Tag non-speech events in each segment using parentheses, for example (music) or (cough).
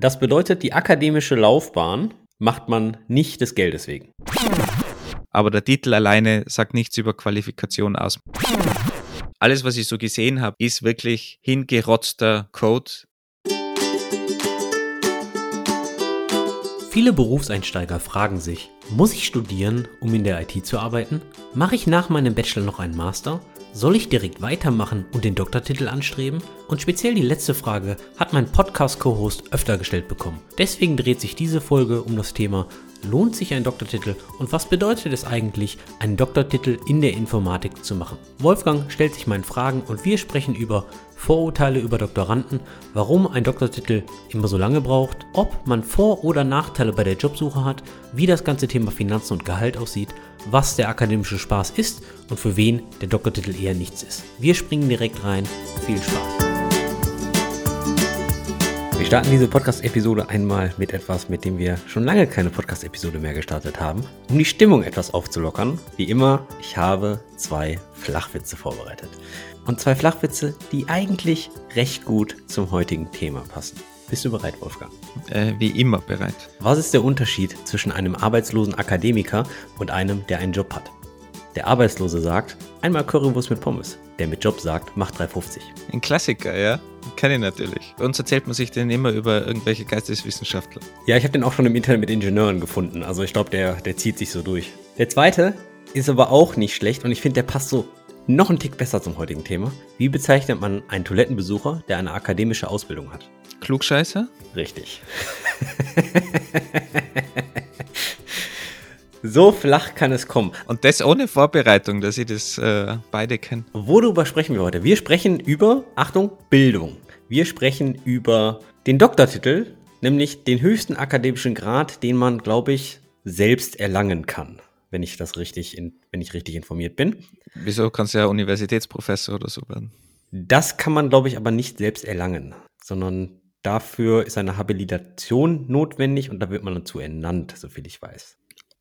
Das bedeutet, die akademische Laufbahn macht man nicht des Geldes wegen. Aber der Titel alleine sagt nichts über Qualifikation aus. Alles, was ich so gesehen habe, ist wirklich hingerotzter Code. Viele Berufseinsteiger fragen sich, muss ich studieren, um in der IT zu arbeiten? Mache ich nach meinem Bachelor noch einen Master? Soll ich direkt weitermachen und den Doktortitel anstreben? Und speziell die letzte Frage hat mein Podcast-Co-Host öfter gestellt bekommen. Deswegen dreht sich diese Folge um das Thema Lohnt sich ein Doktortitel und was bedeutet es eigentlich, einen Doktortitel in der Informatik zu machen? Wolfgang stellt sich meinen Fragen und wir sprechen über Vorurteile über Doktoranden, warum ein Doktortitel immer so lange braucht, ob man Vor- oder Nachteile bei der Jobsuche hat, wie das ganze Thema Finanzen und Gehalt aussieht, was der akademische Spaß ist und für wen der Doktortitel eher nichts ist. Wir springen direkt rein. Viel Spaß. Wir starten diese Podcast-Episode einmal mit etwas, mit dem wir schon lange keine Podcast-Episode mehr gestartet haben, um die Stimmung etwas aufzulockern. Wie immer, ich habe zwei Flachwitze vorbereitet. Und zwei Flachwitze, die eigentlich recht gut zum heutigen Thema passen. Bist du bereit, Wolfgang? Äh, wie immer bereit. Was ist der Unterschied zwischen einem arbeitslosen Akademiker und einem, der einen Job hat? Der Arbeitslose sagt, einmal Currywurst mit Pommes. Der mit Job sagt, mach 3,50. Ein Klassiker, ja. Kenne ich natürlich. Bei uns erzählt man sich den immer über irgendwelche Geisteswissenschaftler. Ja, ich habe den auch schon im Internet mit Ingenieuren gefunden. Also ich glaube, der, der zieht sich so durch. Der zweite ist aber auch nicht schlecht und ich finde, der passt so noch einen Tick besser zum heutigen Thema. Wie bezeichnet man einen Toilettenbesucher, der eine akademische Ausbildung hat? Klugscheißer? Richtig. (laughs) so flach kann es kommen. Und das ohne Vorbereitung, dass ich das äh, beide kenne. Worüber sprechen wir heute? Wir sprechen über, Achtung, Bildung. Wir sprechen über den Doktortitel, nämlich den höchsten akademischen Grad, den man, glaube ich, selbst erlangen kann wenn ich das richtig, in, wenn ich richtig informiert bin. Wieso kannst du ja Universitätsprofessor oder so werden? Das kann man, glaube ich, aber nicht selbst erlangen, sondern dafür ist eine Habilitation notwendig und da wird man dazu ernannt, soviel ich weiß.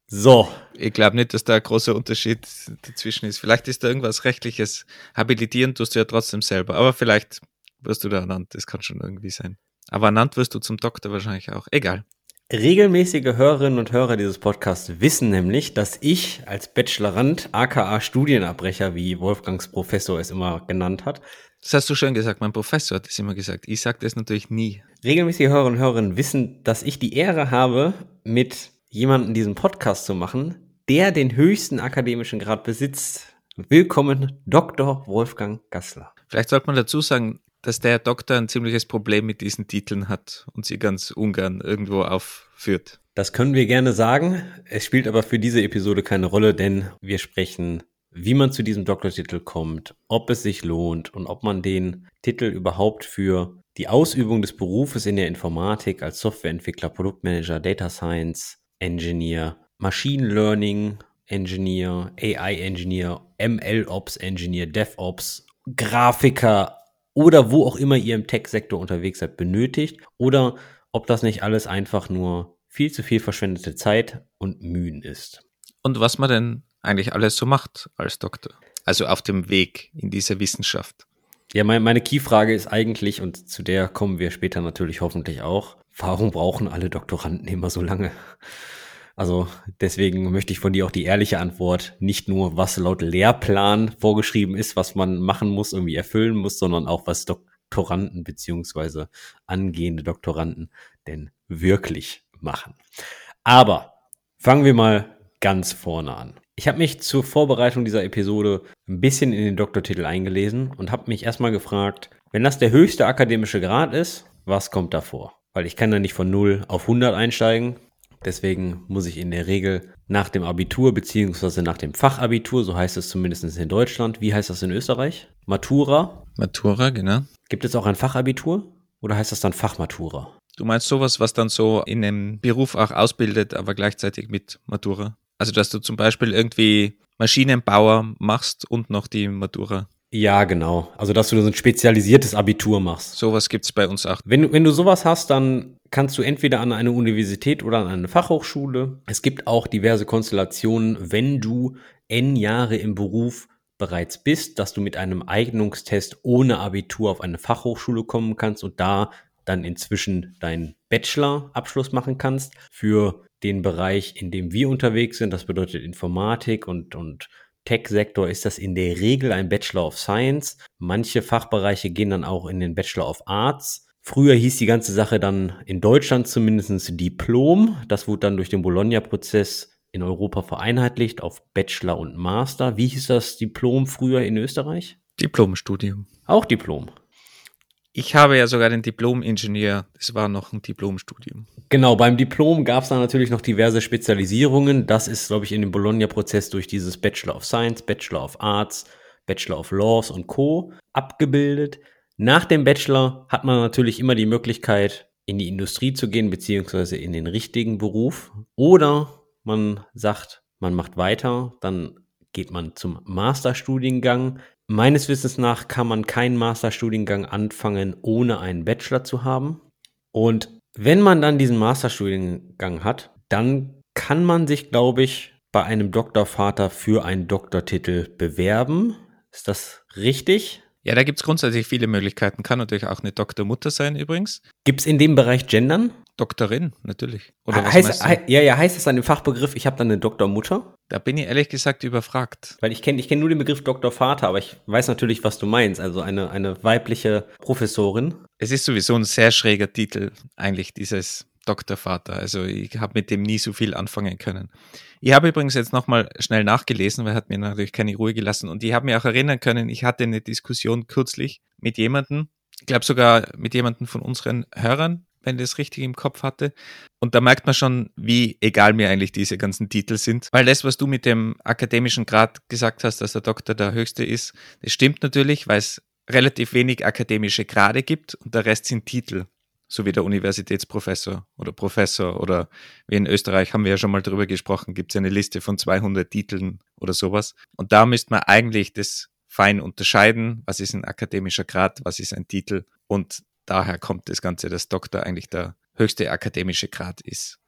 So. Ich glaube nicht, dass da ein großer Unterschied dazwischen ist. Vielleicht ist da irgendwas Rechtliches. Habilitieren tust du ja trotzdem selber, aber vielleicht wirst du da ernannt. Das kann schon irgendwie sein. Aber ernannt wirst du zum Doktor wahrscheinlich auch. Egal. Regelmäßige Hörerinnen und Hörer dieses Podcasts wissen nämlich, dass ich als Bachelorand, aka Studienabbrecher, wie Wolfgangs Professor es immer genannt hat. Das hast du schon gesagt, mein Professor hat es immer gesagt. Ich sage das natürlich nie. Regelmäßige Hörerinnen und Hörer wissen, dass ich die Ehre habe, mit jemandem diesen Podcast zu machen, der den höchsten akademischen Grad besitzt. Willkommen, Dr. Wolfgang Gassler. Vielleicht sollte man dazu sagen, dass der Doktor ein ziemliches Problem mit diesen Titeln hat und sie ganz ungern irgendwo aufführt. Das können wir gerne sagen. Es spielt aber für diese Episode keine Rolle, denn wir sprechen, wie man zu diesem Doktortitel kommt, ob es sich lohnt und ob man den Titel überhaupt für die Ausübung des Berufes in der Informatik als Softwareentwickler, Produktmanager, Data Science, Engineer, Machine Learning Engineer, AI Engineer, ML Ops Engineer, DevOps, Grafiker, oder wo auch immer ihr im Tech-Sektor unterwegs seid, benötigt oder ob das nicht alles einfach nur viel zu viel verschwendete Zeit und Mühen ist. Und was man denn eigentlich alles so macht als Doktor? Also auf dem Weg in diese Wissenschaft. Ja, meine, meine Key-Frage ist eigentlich, und zu der kommen wir später natürlich hoffentlich auch, warum brauchen alle Doktoranden immer so lange? Also deswegen möchte ich von dir auch die ehrliche Antwort, nicht nur was laut Lehrplan vorgeschrieben ist, was man machen muss, irgendwie erfüllen muss, sondern auch was Doktoranden beziehungsweise angehende Doktoranden denn wirklich machen. Aber fangen wir mal ganz vorne an. Ich habe mich zur Vorbereitung dieser Episode ein bisschen in den Doktortitel eingelesen und habe mich erstmal gefragt, wenn das der höchste akademische Grad ist, was kommt davor? Weil ich kann da nicht von 0 auf 100 einsteigen. Deswegen muss ich in der Regel nach dem Abitur beziehungsweise nach dem Fachabitur, so heißt es zumindest in Deutschland. Wie heißt das in Österreich? Matura. Matura, genau. Gibt es auch ein Fachabitur oder heißt das dann Fachmatura? Du meinst sowas, was dann so in einem Beruf auch ausbildet, aber gleichzeitig mit Matura? Also, dass du zum Beispiel irgendwie Maschinenbauer machst und noch die Matura. Ja, genau. Also, dass du so ein spezialisiertes Abitur machst. Sowas gibt es bei uns auch. Wenn, wenn du sowas hast, dann kannst du entweder an eine Universität oder an eine Fachhochschule. Es gibt auch diverse Konstellationen, wenn du N Jahre im Beruf bereits bist, dass du mit einem Eignungstest ohne Abitur auf eine Fachhochschule kommen kannst und da dann inzwischen deinen Bachelor-Abschluss machen kannst. Für den Bereich, in dem wir unterwegs sind, das bedeutet Informatik und, und Tech-Sektor, ist das in der Regel ein Bachelor of Science. Manche Fachbereiche gehen dann auch in den Bachelor of Arts. Früher hieß die ganze Sache dann in Deutschland zumindest Diplom. Das wurde dann durch den Bologna-Prozess in Europa vereinheitlicht auf Bachelor und Master. Wie hieß das Diplom früher in Österreich? Diplomstudium. Auch Diplom. Ich habe ja sogar den Diplom-Ingenieur, das war noch ein Diplomstudium. Genau, beim Diplom gab es dann natürlich noch diverse Spezialisierungen. Das ist, glaube ich, in dem Bologna-Prozess durch dieses Bachelor of Science, Bachelor of Arts, Bachelor of Laws und Co. abgebildet. Nach dem Bachelor hat man natürlich immer die Möglichkeit, in die Industrie zu gehen, beziehungsweise in den richtigen Beruf. Oder man sagt, man macht weiter, dann geht man zum Masterstudiengang. Meines Wissens nach kann man keinen Masterstudiengang anfangen, ohne einen Bachelor zu haben. Und wenn man dann diesen Masterstudiengang hat, dann kann man sich, glaube ich, bei einem Doktorvater für einen Doktortitel bewerben. Ist das richtig? Ja, da gibt es grundsätzlich viele Möglichkeiten. Kann natürlich auch eine Doktormutter sein übrigens. Gibt es in dem Bereich Gendern? Doktorin, natürlich. Oder was heißt, he ja, ja, heißt das dann im Fachbegriff, ich habe dann eine Doktormutter? Da bin ich ehrlich gesagt überfragt. Weil ich kenne ich kenn nur den Begriff Doktorvater, aber ich weiß natürlich, was du meinst. Also eine, eine weibliche Professorin. Es ist sowieso ein sehr schräger Titel, eigentlich, dieses Doktorvater. Also ich habe mit dem nie so viel anfangen können. Ich habe übrigens jetzt nochmal schnell nachgelesen, weil er hat mir natürlich keine Ruhe gelassen. Und ich habe mir auch erinnern können, ich hatte eine Diskussion kürzlich mit jemandem, ich glaube sogar mit jemandem von unseren Hörern, wenn ich das richtig im Kopf hatte. Und da merkt man schon, wie egal mir eigentlich diese ganzen Titel sind. Weil das, was du mit dem akademischen Grad gesagt hast, dass der Doktor der höchste ist, das stimmt natürlich, weil es relativ wenig akademische Grade gibt und der Rest sind Titel so wie der Universitätsprofessor oder Professor oder wie in Österreich haben wir ja schon mal drüber gesprochen, gibt es eine Liste von 200 Titeln oder sowas. Und da müsste man eigentlich das fein unterscheiden, was ist ein akademischer Grad, was ist ein Titel und daher kommt das Ganze, dass Doktor eigentlich der höchste akademische Grad ist.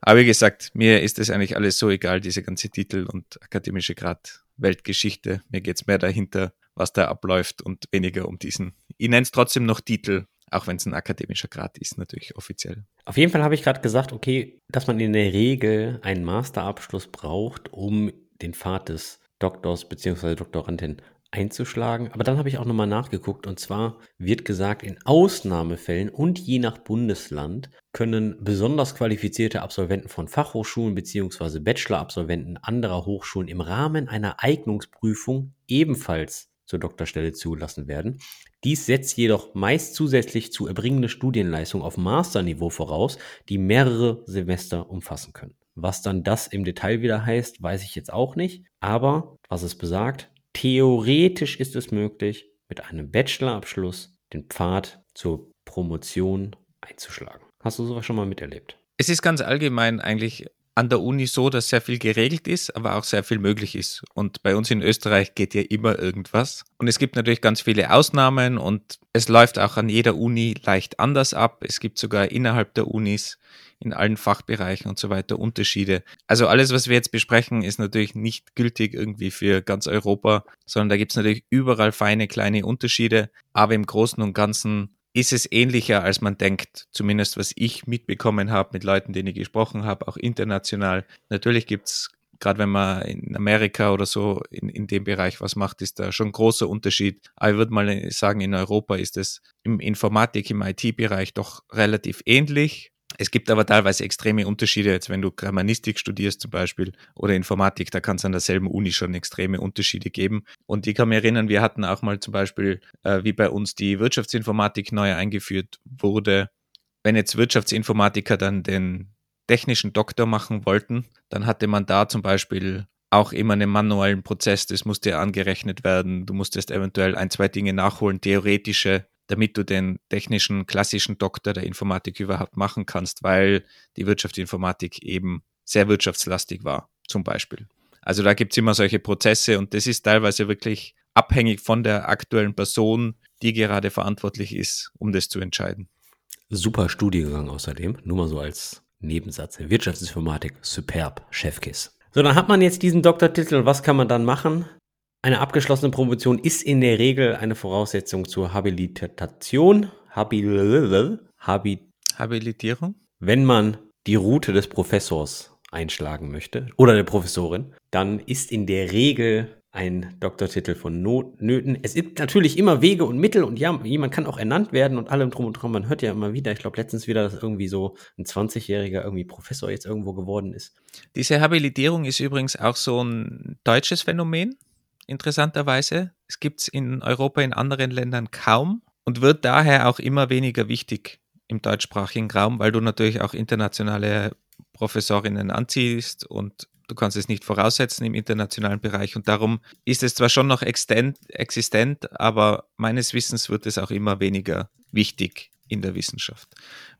Aber wie gesagt, mir ist das eigentlich alles so egal, diese ganze Titel und akademische Grad, Weltgeschichte. Mir geht's mehr dahinter, was da abläuft und weniger um diesen. Ich nenne es trotzdem noch Titel, auch wenn es ein akademischer Grad ist, natürlich offiziell. Auf jeden Fall habe ich gerade gesagt, okay, dass man in der Regel einen Masterabschluss braucht, um den Pfad des Doktors bzw. Doktorandin einzuschlagen. Aber dann habe ich auch nochmal nachgeguckt und zwar wird gesagt, in Ausnahmefällen und je nach Bundesland können besonders qualifizierte Absolventen von Fachhochschulen bzw. Bachelor-Absolventen anderer Hochschulen im Rahmen einer Eignungsprüfung ebenfalls zur Doktorstelle zugelassen werden. Dies setzt jedoch meist zusätzlich zu erbringende Studienleistung auf Masterniveau voraus, die mehrere Semester umfassen können. Was dann das im Detail wieder heißt, weiß ich jetzt auch nicht. Aber was es besagt, theoretisch ist es möglich, mit einem Bachelorabschluss den Pfad zur Promotion einzuschlagen. Hast du sowas schon mal miterlebt? Es ist ganz allgemein eigentlich an der Uni so, dass sehr viel geregelt ist, aber auch sehr viel möglich ist. Und bei uns in Österreich geht ja immer irgendwas. Und es gibt natürlich ganz viele Ausnahmen und es läuft auch an jeder Uni leicht anders ab. Es gibt sogar innerhalb der Unis in allen Fachbereichen und so weiter Unterschiede. Also alles, was wir jetzt besprechen, ist natürlich nicht gültig irgendwie für ganz Europa, sondern da gibt es natürlich überall feine kleine Unterschiede. Aber im Großen und Ganzen ist es ähnlicher, als man denkt. Zumindest was ich mitbekommen habe mit Leuten, denen ich gesprochen habe, auch international. Natürlich gibt es, gerade wenn man in Amerika oder so in, in dem Bereich was macht, ist da schon großer Unterschied. Aber ich würde mal sagen, in Europa ist es im Informatik, im IT-Bereich doch relativ ähnlich. Es gibt aber teilweise extreme Unterschiede, jetzt wenn du Germanistik studierst zum Beispiel oder Informatik, da kann es an derselben Uni schon extreme Unterschiede geben. Und ich kann mich erinnern, wir hatten auch mal zum Beispiel, äh, wie bei uns die Wirtschaftsinformatik neu eingeführt wurde, wenn jetzt Wirtschaftsinformatiker dann den technischen Doktor machen wollten, dann hatte man da zum Beispiel auch immer einen manuellen Prozess, das musste angerechnet werden. Du musstest eventuell ein, zwei Dinge nachholen, theoretische damit du den technischen, klassischen Doktor der Informatik überhaupt machen kannst, weil die Wirtschaftsinformatik eben sehr wirtschaftslastig war, zum Beispiel. Also da gibt es immer solche Prozesse und das ist teilweise wirklich abhängig von der aktuellen Person, die gerade verantwortlich ist, um das zu entscheiden. Super Studiengang außerdem, nur mal so als Nebensatz. Wirtschaftsinformatik, superb, Chefkiss. So, dann hat man jetzt diesen Doktortitel. Was kann man dann machen? Eine abgeschlossene Promotion ist in der Regel eine Voraussetzung zur Habilitation. Habil Habi Habilitierung? wenn man die Route des Professors einschlagen möchte oder der Professorin, dann ist in der Regel ein Doktortitel von Nöten. Es gibt natürlich immer Wege und Mittel und ja, jemand kann auch ernannt werden und allem drum und dran. Man hört ja immer wieder, ich glaube letztens wieder, dass irgendwie so ein 20-jähriger irgendwie Professor jetzt irgendwo geworden ist. Diese Habilitierung ist übrigens auch so ein deutsches Phänomen, interessanterweise. Es gibt es in Europa in anderen Ländern kaum und wird daher auch immer weniger wichtig im deutschsprachigen Raum, weil du natürlich auch internationale Professorinnen anziehst und du kannst es nicht voraussetzen im internationalen Bereich und darum ist es zwar schon noch existent, aber meines Wissens wird es auch immer weniger wichtig in der Wissenschaft.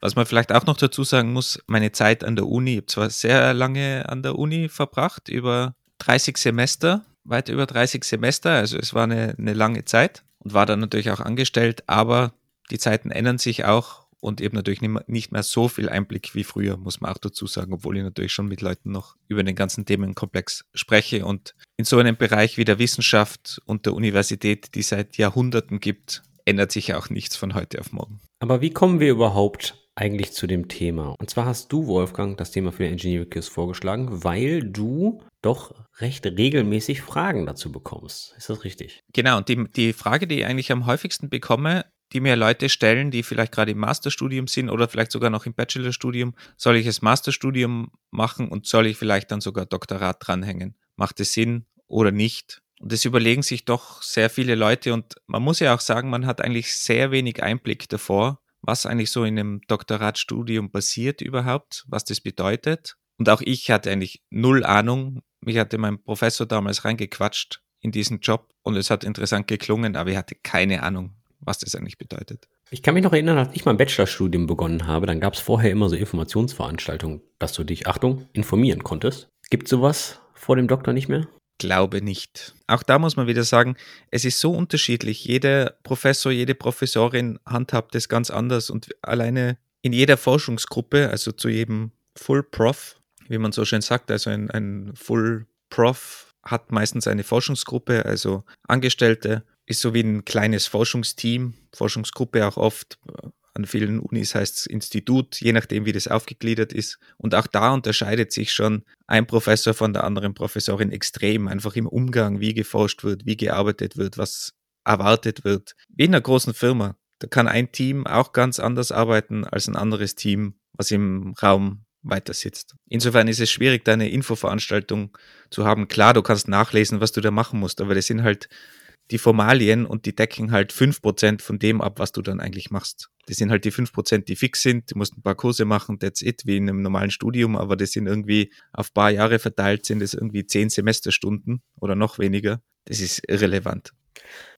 Was man vielleicht auch noch dazu sagen muss, meine Zeit an der Uni, ich habe zwar sehr lange an der Uni verbracht, über 30 Semester, weit über 30 Semester, also es war eine, eine lange Zeit und war dann natürlich auch angestellt, aber die Zeiten ändern sich auch und eben natürlich nicht mehr so viel Einblick wie früher, muss man auch dazu sagen, obwohl ich natürlich schon mit Leuten noch über den ganzen Themenkomplex spreche. Und in so einem Bereich wie der Wissenschaft und der Universität, die seit Jahrhunderten gibt, ändert sich auch nichts von heute auf morgen. Aber wie kommen wir überhaupt eigentlich zu dem Thema? Und zwar hast du, Wolfgang, das Thema für den Engineering Quiz vorgeschlagen, weil du doch recht regelmäßig Fragen dazu bekommst. Ist das richtig? Genau, und die, die Frage, die ich eigentlich am häufigsten bekomme, die mir Leute stellen, die vielleicht gerade im Masterstudium sind oder vielleicht sogar noch im Bachelorstudium. Soll ich das Masterstudium machen und soll ich vielleicht dann sogar Doktorat dranhängen? Macht es Sinn oder nicht? Und das überlegen sich doch sehr viele Leute und man muss ja auch sagen, man hat eigentlich sehr wenig Einblick davor, was eigentlich so in einem Doktoratstudium passiert überhaupt, was das bedeutet. Und auch ich hatte eigentlich null Ahnung. Mich hatte mein Professor damals reingequatscht in diesen Job und es hat interessant geklungen, aber ich hatte keine Ahnung, was das eigentlich bedeutet. Ich kann mich noch erinnern, als ich mein Bachelorstudium begonnen habe, dann gab es vorher immer so Informationsveranstaltungen, dass du dich, Achtung, informieren konntest. Gibt sowas vor dem Doktor nicht mehr? Glaube nicht. Auch da muss man wieder sagen, es ist so unterschiedlich. Jeder Professor, jede Professorin handhabt es ganz anders und alleine in jeder Forschungsgruppe, also zu jedem Full Prof, wie man so schön sagt, also ein, ein Full Prof hat meistens eine Forschungsgruppe, also Angestellte ist so wie ein kleines Forschungsteam, Forschungsgruppe auch oft. An vielen Unis heißt es Institut, je nachdem, wie das aufgegliedert ist. Und auch da unterscheidet sich schon ein Professor von der anderen Professorin extrem, einfach im Umgang, wie geforscht wird, wie gearbeitet wird, was erwartet wird. Wie in einer großen Firma. Da kann ein Team auch ganz anders arbeiten als ein anderes Team, was im Raum weiter sitzt. Insofern ist es schwierig, da eine Infoveranstaltung zu haben. Klar, du kannst nachlesen, was du da machen musst, aber das sind halt die Formalien und die decken halt fünf Prozent von dem ab, was du dann eigentlich machst. Das sind halt die fünf Prozent, die fix sind. Du musst ein paar Kurse machen, that's it, wie in einem normalen Studium, aber das sind irgendwie auf paar Jahre verteilt, sind es irgendwie zehn Semesterstunden oder noch weniger. Das ist irrelevant.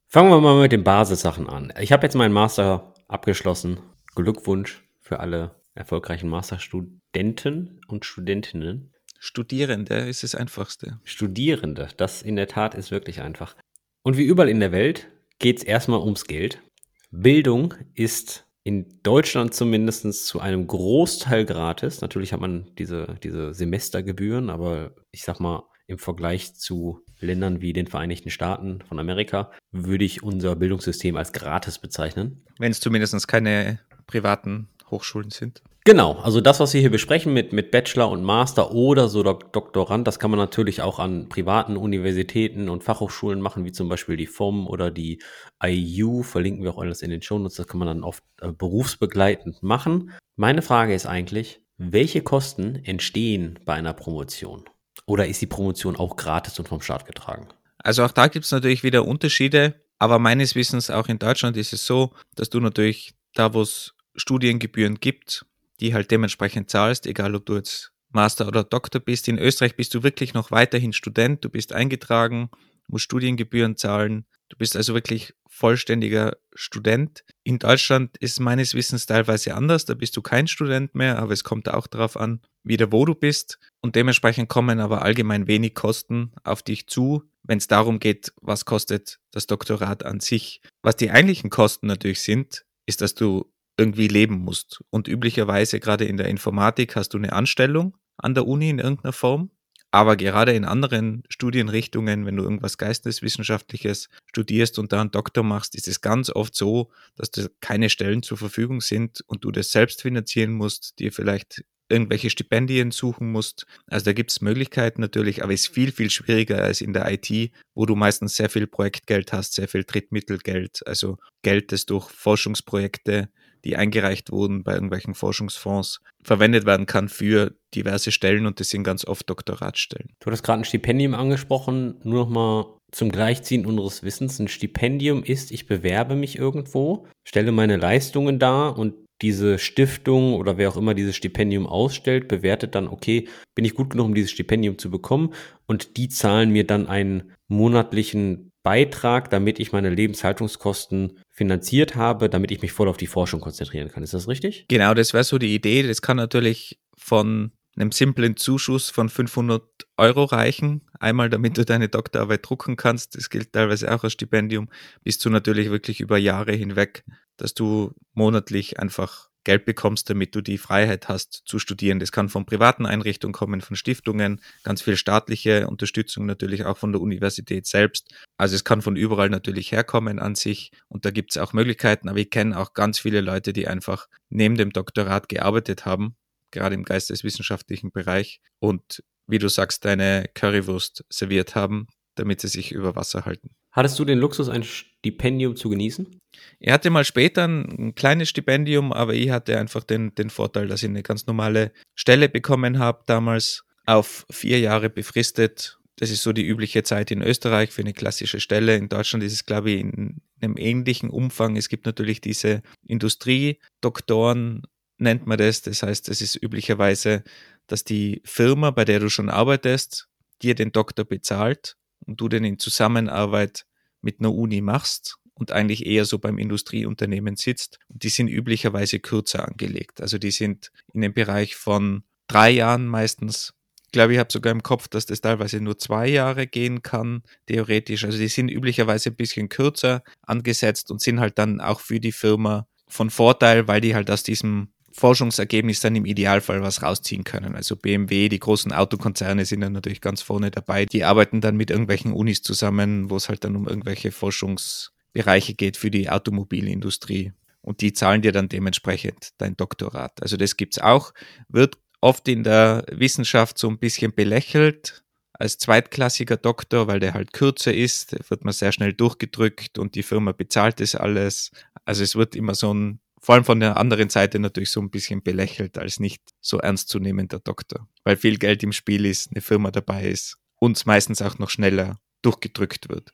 Fangen wir mal mit den Basissachen an. Ich habe jetzt meinen Master abgeschlossen. Glückwunsch für alle erfolgreichen Masterstudenten und Studentinnen. Studierende ist das Einfachste. Studierende, das in der Tat ist wirklich einfach. Und wie überall in der Welt geht es erstmal ums Geld. Bildung ist in Deutschland zumindest zu einem Großteil gratis. Natürlich hat man diese, diese Semestergebühren, aber ich sag mal, im Vergleich zu Ländern wie den Vereinigten Staaten von Amerika würde ich unser Bildungssystem als gratis bezeichnen. Wenn es zumindest keine privaten Hochschulen sind. Genau, also das, was wir hier besprechen mit, mit Bachelor und Master oder so Dok Doktorand, das kann man natürlich auch an privaten Universitäten und Fachhochschulen machen, wie zum Beispiel die FOM oder die IU, verlinken wir auch alles in den Shownotes, das kann man dann oft äh, berufsbegleitend machen. Meine Frage ist eigentlich, welche Kosten entstehen bei einer Promotion? Oder ist die Promotion auch gratis und vom Staat getragen? Also auch da gibt es natürlich wieder Unterschiede, aber meines Wissens auch in Deutschland ist es so, dass du natürlich da, wo es Studiengebühren gibt, die halt dementsprechend zahlst, egal ob du jetzt Master oder Doktor bist. In Österreich bist du wirklich noch weiterhin Student, du bist eingetragen, musst Studiengebühren zahlen. Du bist also wirklich vollständiger Student. In Deutschland ist meines Wissens teilweise anders, da bist du kein Student mehr, aber es kommt auch darauf an, wieder wo du bist. Und dementsprechend kommen aber allgemein wenig Kosten auf dich zu, wenn es darum geht, was kostet das Doktorat an sich. Was die eigentlichen Kosten natürlich sind, ist, dass du irgendwie leben musst. Und üblicherweise gerade in der Informatik hast du eine Anstellung an der Uni in irgendeiner Form. Aber gerade in anderen Studienrichtungen, wenn du irgendwas Geisteswissenschaftliches studierst und da einen Doktor machst, ist es ganz oft so, dass da keine Stellen zur Verfügung sind und du das selbst finanzieren musst, dir vielleicht irgendwelche Stipendien suchen musst. Also da gibt es Möglichkeiten natürlich, aber es ist viel, viel schwieriger als in der IT, wo du meistens sehr viel Projektgeld hast, sehr viel Drittmittelgeld, also Geld, das durch Forschungsprojekte, die eingereicht wurden bei irgendwelchen Forschungsfonds, verwendet werden kann für diverse Stellen und das sind ganz oft Doktoratstellen. Du hast gerade ein Stipendium angesprochen, nur noch mal zum Gleichziehen unseres Wissens. Ein Stipendium ist, ich bewerbe mich irgendwo, stelle meine Leistungen dar und diese Stiftung oder wer auch immer dieses Stipendium ausstellt, bewertet dann, okay, bin ich gut genug, um dieses Stipendium zu bekommen? Und die zahlen mir dann einen monatlichen Beitrag, damit ich meine Lebenshaltungskosten finanziert habe, damit ich mich voll auf die Forschung konzentrieren kann. Ist das richtig? Genau, das wäre so die Idee. Das kann natürlich von einem simplen Zuschuss von 500 Euro reichen, einmal damit du deine Doktorarbeit drucken kannst, das gilt teilweise auch als Stipendium, bis zu natürlich wirklich über Jahre hinweg, dass du monatlich einfach Geld bekommst, damit du die Freiheit hast zu studieren. Das kann von privaten Einrichtungen kommen, von Stiftungen, ganz viel staatliche Unterstützung natürlich auch von der Universität selbst. Also es kann von überall natürlich herkommen an sich und da gibt es auch Möglichkeiten, aber ich kenne auch ganz viele Leute, die einfach neben dem Doktorat gearbeitet haben gerade im geisteswissenschaftlichen Bereich und wie du sagst, deine Currywurst serviert haben, damit sie sich über Wasser halten. Hattest du den Luxus, ein Stipendium zu genießen? Ich hatte mal später ein, kleines Stipendium, aber ich hatte einfach den, den Vorteil, dass ich eine ganz normale Stelle bekommen habe, damals auf vier Jahre befristet. Das ist so die übliche Zeit in Österreich für eine klassische Stelle. In Deutschland ist es, glaube ich, in einem ähnlichen Umfang. Es gibt natürlich diese Industriedoktoren, nennt man das. Das heißt, es ist üblicherweise, dass die Firma, bei der du schon arbeitest, dir den Doktor bezahlt und du den in Zusammenarbeit mit einer Uni machst und eigentlich eher so beim Industrieunternehmen sitzt. Die sind üblicherweise kürzer angelegt. Also die sind in dem Bereich von drei Jahren meistens. Ich glaube, ich habe sogar im Kopf, dass das teilweise nur zwei Jahre gehen kann, theoretisch. Also die sind üblicherweise ein bisschen kürzer angesetzt und sind halt dann auch für die Firma von Vorteil, weil die halt aus diesem Forschungsergebnis dann im Idealfall was rausziehen können. Also BMW, die großen Autokonzerne sind dann natürlich ganz vorne dabei. Die arbeiten dann mit irgendwelchen Unis zusammen, wo es halt dann um irgendwelche Forschungsbereiche geht für die Automobilindustrie. Und die zahlen dir dann dementsprechend dein Doktorat. Also das gibt's auch, wird oft in der Wissenschaft so ein bisschen belächelt als zweitklassiger Doktor, weil der halt kürzer ist, wird man sehr schnell durchgedrückt und die Firma bezahlt das alles. Also es wird immer so ein vor allem von der anderen Seite natürlich so ein bisschen belächelt als nicht so ernstzunehmender Doktor, weil viel Geld im Spiel ist, eine Firma dabei ist und meistens auch noch schneller durchgedrückt wird.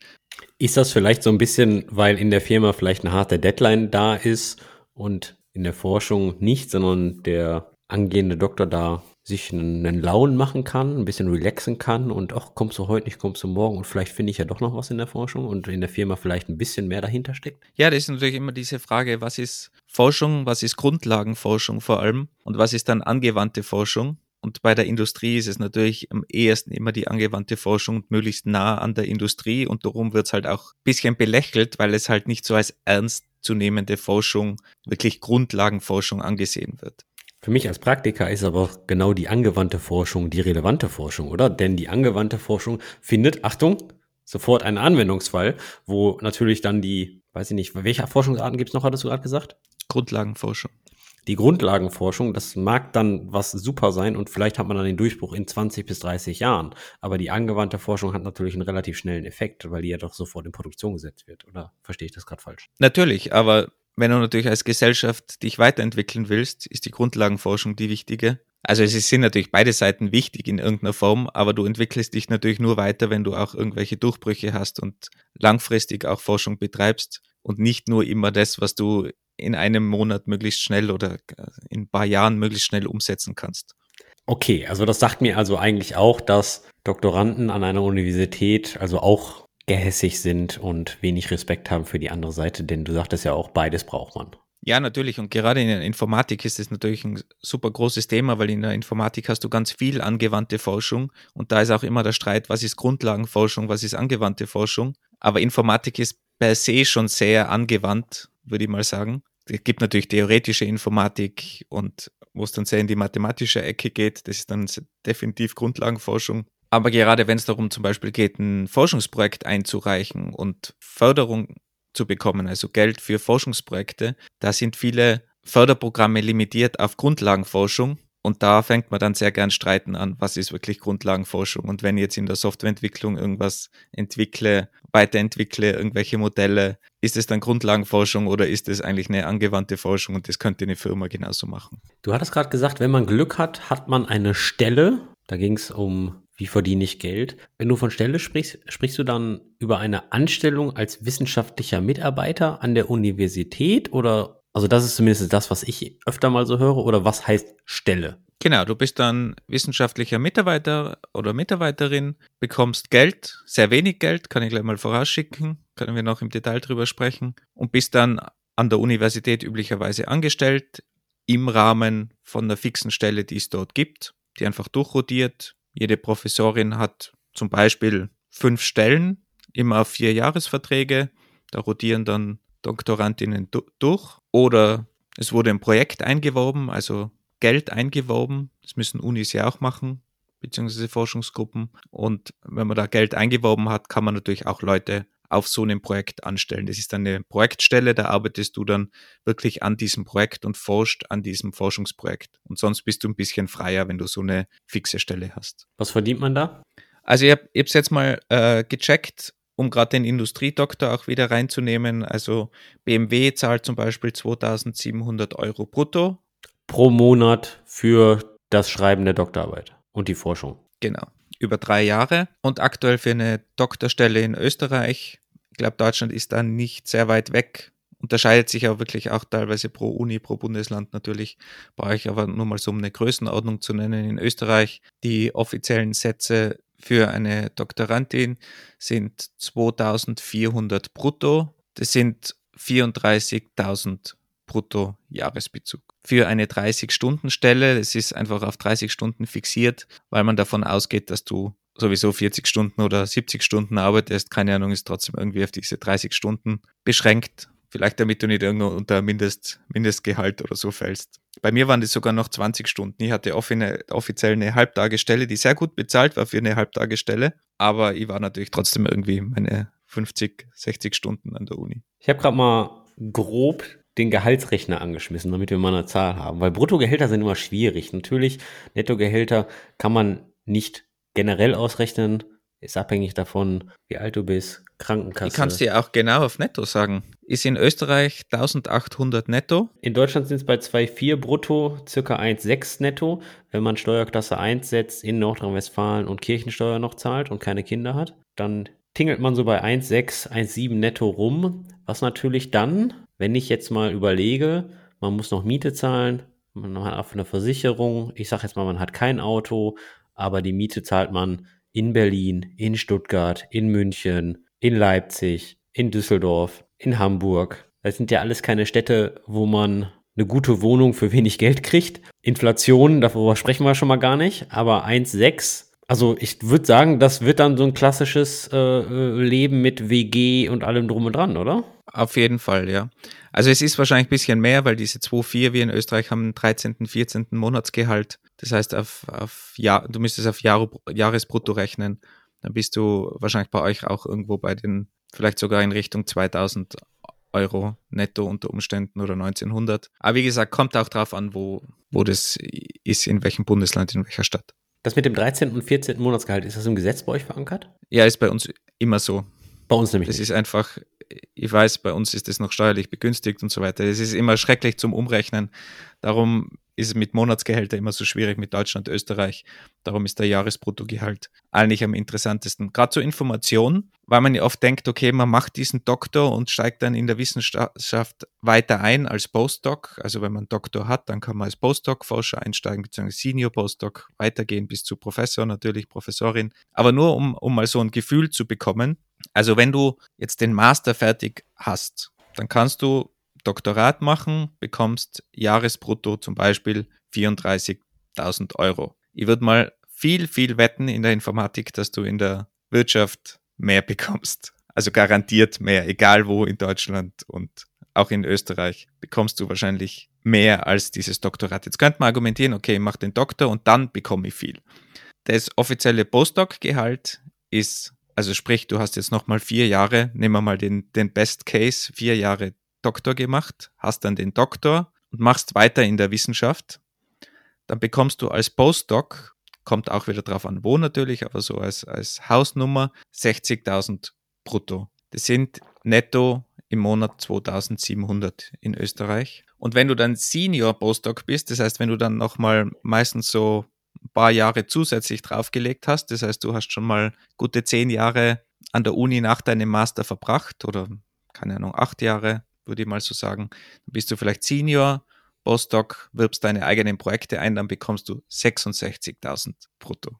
Ist das vielleicht so ein bisschen, weil in der Firma vielleicht eine harte Deadline da ist und in der Forschung nicht, sondern der angehende Doktor da sich einen, Launen machen kann, ein bisschen relaxen kann und ach, kommst du heute nicht, kommst du morgen und vielleicht finde ich ja doch noch was in der Forschung und in der Firma vielleicht ein bisschen mehr dahinter steckt? Ja, das ist natürlich immer diese Frage, was ist Forschung, was ist Grundlagenforschung vor allem und was ist dann angewandte Forschung? Und bei der Industrie ist es natürlich am ehesten immer die angewandte Forschung möglichst nah an der Industrie und darum wird es halt auch ein bisschen belächelt, weil es halt nicht so als ernstzunehmende Forschung, wirklich Grundlagenforschung angesehen wird. Für mich als Praktiker ist aber genau die angewandte Forschung die relevante Forschung, oder? Denn die angewandte Forschung findet, Achtung, sofort einen Anwendungsfall, wo natürlich dann die, weiß ich nicht, welche Forschungsarten gibt es noch, hattest du gerade gesagt? Grundlagenforschung. Die Grundlagenforschung, das mag dann was super sein und vielleicht hat man dann den Durchbruch in 20 bis 30 Jahren. Aber die angewandte Forschung hat natürlich einen relativ schnellen Effekt, weil die ja doch sofort in Produktion gesetzt wird. Oder verstehe ich das gerade falsch? Natürlich, aber wenn du natürlich als Gesellschaft dich weiterentwickeln willst, ist die Grundlagenforschung die wichtige. Also es sind natürlich beide Seiten wichtig in irgendeiner Form, aber du entwickelst dich natürlich nur weiter, wenn du auch irgendwelche Durchbrüche hast und langfristig auch Forschung betreibst und nicht nur immer das, was du in einem Monat möglichst schnell oder in ein paar Jahren möglichst schnell umsetzen kannst. Okay, also das sagt mir also eigentlich auch, dass Doktoranden an einer Universität also auch gehässig sind und wenig Respekt haben für die andere Seite, denn du sagtest ja auch, beides braucht man. Ja, natürlich. Und gerade in der Informatik ist es natürlich ein super großes Thema, weil in der Informatik hast du ganz viel angewandte Forschung und da ist auch immer der Streit, was ist Grundlagenforschung, was ist angewandte Forschung. Aber Informatik ist per se schon sehr angewandt, würde ich mal sagen. Es gibt natürlich theoretische Informatik und wo es dann sehr in die mathematische Ecke geht, das ist dann definitiv Grundlagenforschung. Aber gerade wenn es darum zum Beispiel geht, ein Forschungsprojekt einzureichen und Förderung zu bekommen, also Geld für Forschungsprojekte, da sind viele Förderprogramme limitiert auf Grundlagenforschung. Und da fängt man dann sehr gern streiten an, was ist wirklich Grundlagenforschung. Und wenn ich jetzt in der Softwareentwicklung irgendwas entwickle, weiterentwickle, irgendwelche Modelle, ist es dann Grundlagenforschung oder ist es eigentlich eine angewandte Forschung und das könnte eine Firma genauso machen? Du hattest gerade gesagt, wenn man Glück hat, hat man eine Stelle. Da ging es um wie verdiene ich Geld? Wenn du von Stelle sprichst, sprichst du dann über eine Anstellung als wissenschaftlicher Mitarbeiter an der Universität oder, also das ist zumindest das, was ich öfter mal so höre, oder was heißt Stelle? Genau, du bist dann wissenschaftlicher Mitarbeiter oder Mitarbeiterin, bekommst Geld, sehr wenig Geld, kann ich gleich mal vorausschicken, können wir noch im Detail drüber sprechen, und bist dann an der Universität üblicherweise angestellt im Rahmen von einer fixen Stelle, die es dort gibt, die einfach durchrotiert, jede Professorin hat zum Beispiel fünf Stellen, immer vier Jahresverträge. Da rotieren dann Doktorandinnen durch. Oder es wurde ein Projekt eingeworben, also Geld eingeworben. Das müssen Unis ja auch machen, beziehungsweise Forschungsgruppen. Und wenn man da Geld eingeworben hat, kann man natürlich auch Leute auf so einem Projekt anstellen. Das ist eine Projektstelle, da arbeitest du dann wirklich an diesem Projekt und forscht an diesem Forschungsprojekt. Und sonst bist du ein bisschen freier, wenn du so eine fixe Stelle hast. Was verdient man da? Also ich habe es jetzt mal äh, gecheckt, um gerade den Industriedoktor auch wieder reinzunehmen. Also BMW zahlt zum Beispiel 2700 Euro brutto. Pro Monat für das Schreiben der Doktorarbeit und die Forschung. Genau über drei Jahre und aktuell für eine Doktorstelle in Österreich. Ich glaube, Deutschland ist da nicht sehr weit weg. Unterscheidet sich auch wirklich auch teilweise pro Uni, pro Bundesland natürlich. Brauche ich aber nur mal so um eine Größenordnung zu nennen. In Österreich die offiziellen Sätze für eine Doktorandin sind 2400 brutto. Das sind 34.000 brutto Jahresbezug für eine 30-Stunden-Stelle. Es ist einfach auf 30 Stunden fixiert, weil man davon ausgeht, dass du sowieso 40 Stunden oder 70 Stunden arbeitest. Keine Ahnung, ist trotzdem irgendwie auf diese 30 Stunden beschränkt. Vielleicht damit du nicht irgendwo unter Mindest, Mindestgehalt oder so fällst. Bei mir waren das sogar noch 20 Stunden. Ich hatte offiziell eine Halbtagestelle, die sehr gut bezahlt war für eine Halbtagestelle. Aber ich war natürlich trotzdem irgendwie meine 50, 60 Stunden an der Uni. Ich habe gerade mal grob den Gehaltsrechner angeschmissen, damit wir mal eine Zahl haben. Weil Bruttogehälter sind immer schwierig. Natürlich, Nettogehälter kann man nicht generell ausrechnen. Ist abhängig davon, wie alt du bist, Krankenkasse. Ich kann es dir auch genau auf Netto sagen. Ist in Österreich 1800 netto. In Deutschland sind es bei 2,4 brutto, circa 1,6 netto, wenn man Steuerklasse 1 setzt, in Nordrhein-Westfalen und Kirchensteuer noch zahlt und keine Kinder hat. Dann tingelt man so bei 1,6, 1,7 netto rum, was natürlich dann wenn ich jetzt mal überlege, man muss noch Miete zahlen, man hat auch eine Versicherung, ich sage jetzt mal, man hat kein Auto, aber die Miete zahlt man in Berlin, in Stuttgart, in München, in Leipzig, in Düsseldorf, in Hamburg. Das sind ja alles keine Städte, wo man eine gute Wohnung für wenig Geld kriegt. Inflation, darüber sprechen wir schon mal gar nicht, aber 1,6. Also ich würde sagen, das wird dann so ein klassisches äh, äh Leben mit WG und allem drum und dran, oder? Auf jeden Fall, ja. Also es ist wahrscheinlich ein bisschen mehr, weil diese 2,4 wir in Österreich haben einen 13., 14. Monatsgehalt. Das heißt, auf, auf Jahr, du müsstest auf Jahr, Jahresbrutto rechnen. Dann bist du wahrscheinlich bei euch auch irgendwo bei den, vielleicht sogar in Richtung 2000 Euro netto unter Umständen oder 1900. Aber wie gesagt, kommt auch drauf an, wo, wo das ist, in welchem Bundesland, in welcher Stadt. Das mit dem 13. und 14. Monatsgehalt, ist das im Gesetz bei euch verankert? Ja, ist bei uns immer so. Bei uns nämlich. Das nicht. ist einfach, ich weiß, bei uns ist das noch steuerlich begünstigt und so weiter. Es ist immer schrecklich zum Umrechnen. Darum ist es mit Monatsgehälter immer so schwierig mit Deutschland, Österreich. Darum ist der Jahresbruttogehalt eigentlich am interessantesten. Gerade zur Information, weil man ja oft denkt, okay, man macht diesen Doktor und steigt dann in der Wissenschaft weiter ein als Postdoc. Also wenn man einen Doktor hat, dann kann man als Postdoc-Forscher einsteigen, beziehungsweise Senior Postdoc weitergehen bis zu Professor, natürlich Professorin. Aber nur um, um mal so ein Gefühl zu bekommen. Also wenn du jetzt den Master fertig hast, dann kannst du Doktorat machen, bekommst Jahresbrutto zum Beispiel 34.000 Euro. Ich würde mal viel, viel wetten in der Informatik, dass du in der Wirtschaft mehr (laughs) bekommst. Also garantiert mehr, egal wo in Deutschland und auch in Österreich bekommst du wahrscheinlich mehr als dieses Doktorat. Jetzt könnte man argumentieren, okay, ich mache den Doktor und dann bekomme ich viel. Das offizielle Postdoc-Gehalt ist, also sprich, du hast jetzt nochmal vier Jahre, nehmen wir mal den, den Best Case, vier Jahre Doktor gemacht, hast dann den Doktor und machst weiter in der Wissenschaft. Dann bekommst du als Postdoc, kommt auch wieder drauf an, wo natürlich, aber so als, als Hausnummer 60.000 brutto. Das sind netto im Monat 2700 in Österreich. Und wenn du dann Senior Postdoc bist, das heißt, wenn du dann nochmal meistens so ein paar Jahre zusätzlich draufgelegt hast, das heißt, du hast schon mal gute zehn Jahre an der Uni nach deinem Master verbracht oder keine Ahnung, acht Jahre, würde ich mal so sagen, dann bist du vielleicht Senior, Postdoc, wirbst deine eigenen Projekte ein, dann bekommst du 66.000 brutto.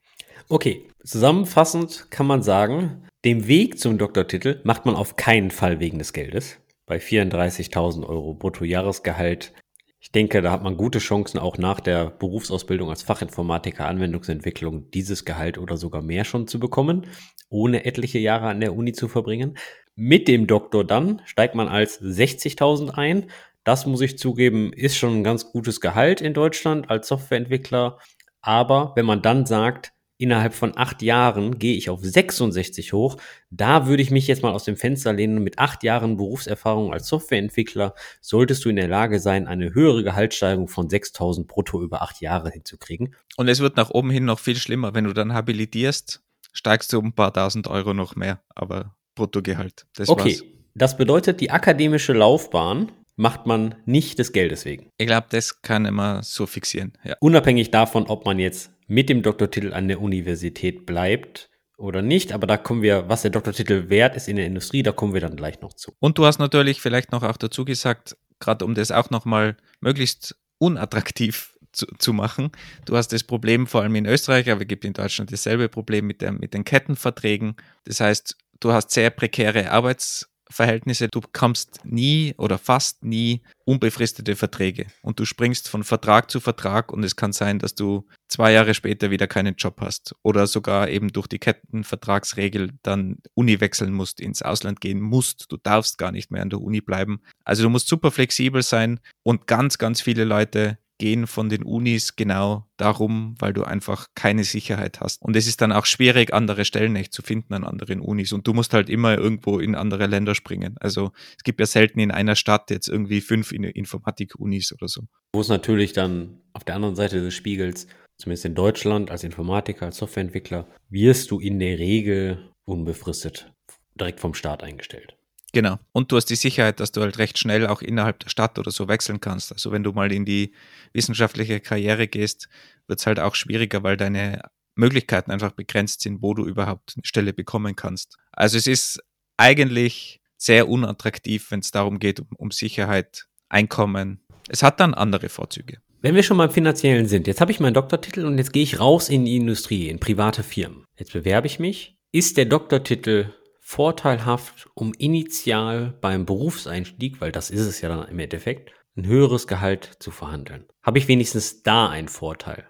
Okay, zusammenfassend kann man sagen, dem Weg zum Doktortitel macht man auf keinen Fall wegen des Geldes. Bei 34.000 Euro Bruttojahresgehalt. Ich denke, da hat man gute Chancen, auch nach der Berufsausbildung als Fachinformatiker Anwendungsentwicklung dieses Gehalt oder sogar mehr schon zu bekommen, ohne etliche Jahre an der Uni zu verbringen. Mit dem Doktor dann steigt man als 60.000 ein. Das muss ich zugeben, ist schon ein ganz gutes Gehalt in Deutschland als Softwareentwickler. Aber wenn man dann sagt, innerhalb von acht Jahren gehe ich auf 66 hoch. Da würde ich mich jetzt mal aus dem Fenster lehnen. Mit acht Jahren Berufserfahrung als Softwareentwickler solltest du in der Lage sein, eine höhere Gehaltssteigerung von 6000 brutto über acht Jahre hinzukriegen. Und es wird nach oben hin noch viel schlimmer. Wenn du dann habilitierst, steigst du um ein paar tausend Euro noch mehr, aber Bruttogehalt. Das okay, war's. das bedeutet, die akademische Laufbahn macht man nicht des Geldes wegen. Ich glaube, das kann immer so fixieren. Ja. Unabhängig davon, ob man jetzt mit dem Doktortitel an der Universität bleibt oder nicht. Aber da kommen wir, was der Doktortitel wert ist in der Industrie, da kommen wir dann gleich noch zu. Und du hast natürlich vielleicht noch auch dazu gesagt, gerade um das auch nochmal möglichst unattraktiv zu, zu, machen. Du hast das Problem vor allem in Österreich, aber es gibt in Deutschland dasselbe Problem mit, der, mit den Kettenverträgen. Das heißt, du hast sehr prekäre Arbeits Verhältnisse. Du bekommst nie oder fast nie unbefristete Verträge und du springst von Vertrag zu Vertrag und es kann sein, dass du zwei Jahre später wieder keinen Job hast oder sogar eben durch die Kettenvertragsregel dann Uni wechseln musst, ins Ausland gehen musst. Du darfst gar nicht mehr an der Uni bleiben. Also du musst super flexibel sein und ganz, ganz viele Leute gehen von den Unis genau darum, weil du einfach keine Sicherheit hast. Und es ist dann auch schwierig, andere Stellen echt zu finden an anderen Unis. Und du musst halt immer irgendwo in andere Länder springen. Also es gibt ja selten in einer Stadt jetzt irgendwie fünf Informatik-Unis oder so. Wo es natürlich dann auf der anderen Seite des Spiegels, zumindest in Deutschland als Informatiker, als Softwareentwickler, wirst du in der Regel unbefristet direkt vom Staat eingestellt. Genau. Und du hast die Sicherheit, dass du halt recht schnell auch innerhalb der Stadt oder so wechseln kannst. Also wenn du mal in die wissenschaftliche Karriere gehst, wird es halt auch schwieriger, weil deine Möglichkeiten einfach begrenzt sind, wo du überhaupt eine Stelle bekommen kannst. Also es ist eigentlich sehr unattraktiv, wenn es darum geht, um, um Sicherheit, Einkommen. Es hat dann andere Vorzüge. Wenn wir schon mal im Finanziellen sind, jetzt habe ich meinen Doktortitel und jetzt gehe ich raus in die Industrie, in private Firmen. Jetzt bewerbe ich mich. Ist der Doktortitel vorteilhaft, um initial beim Berufseinstieg, weil das ist es ja dann im Endeffekt, ein höheres Gehalt zu verhandeln. Habe ich wenigstens da einen Vorteil?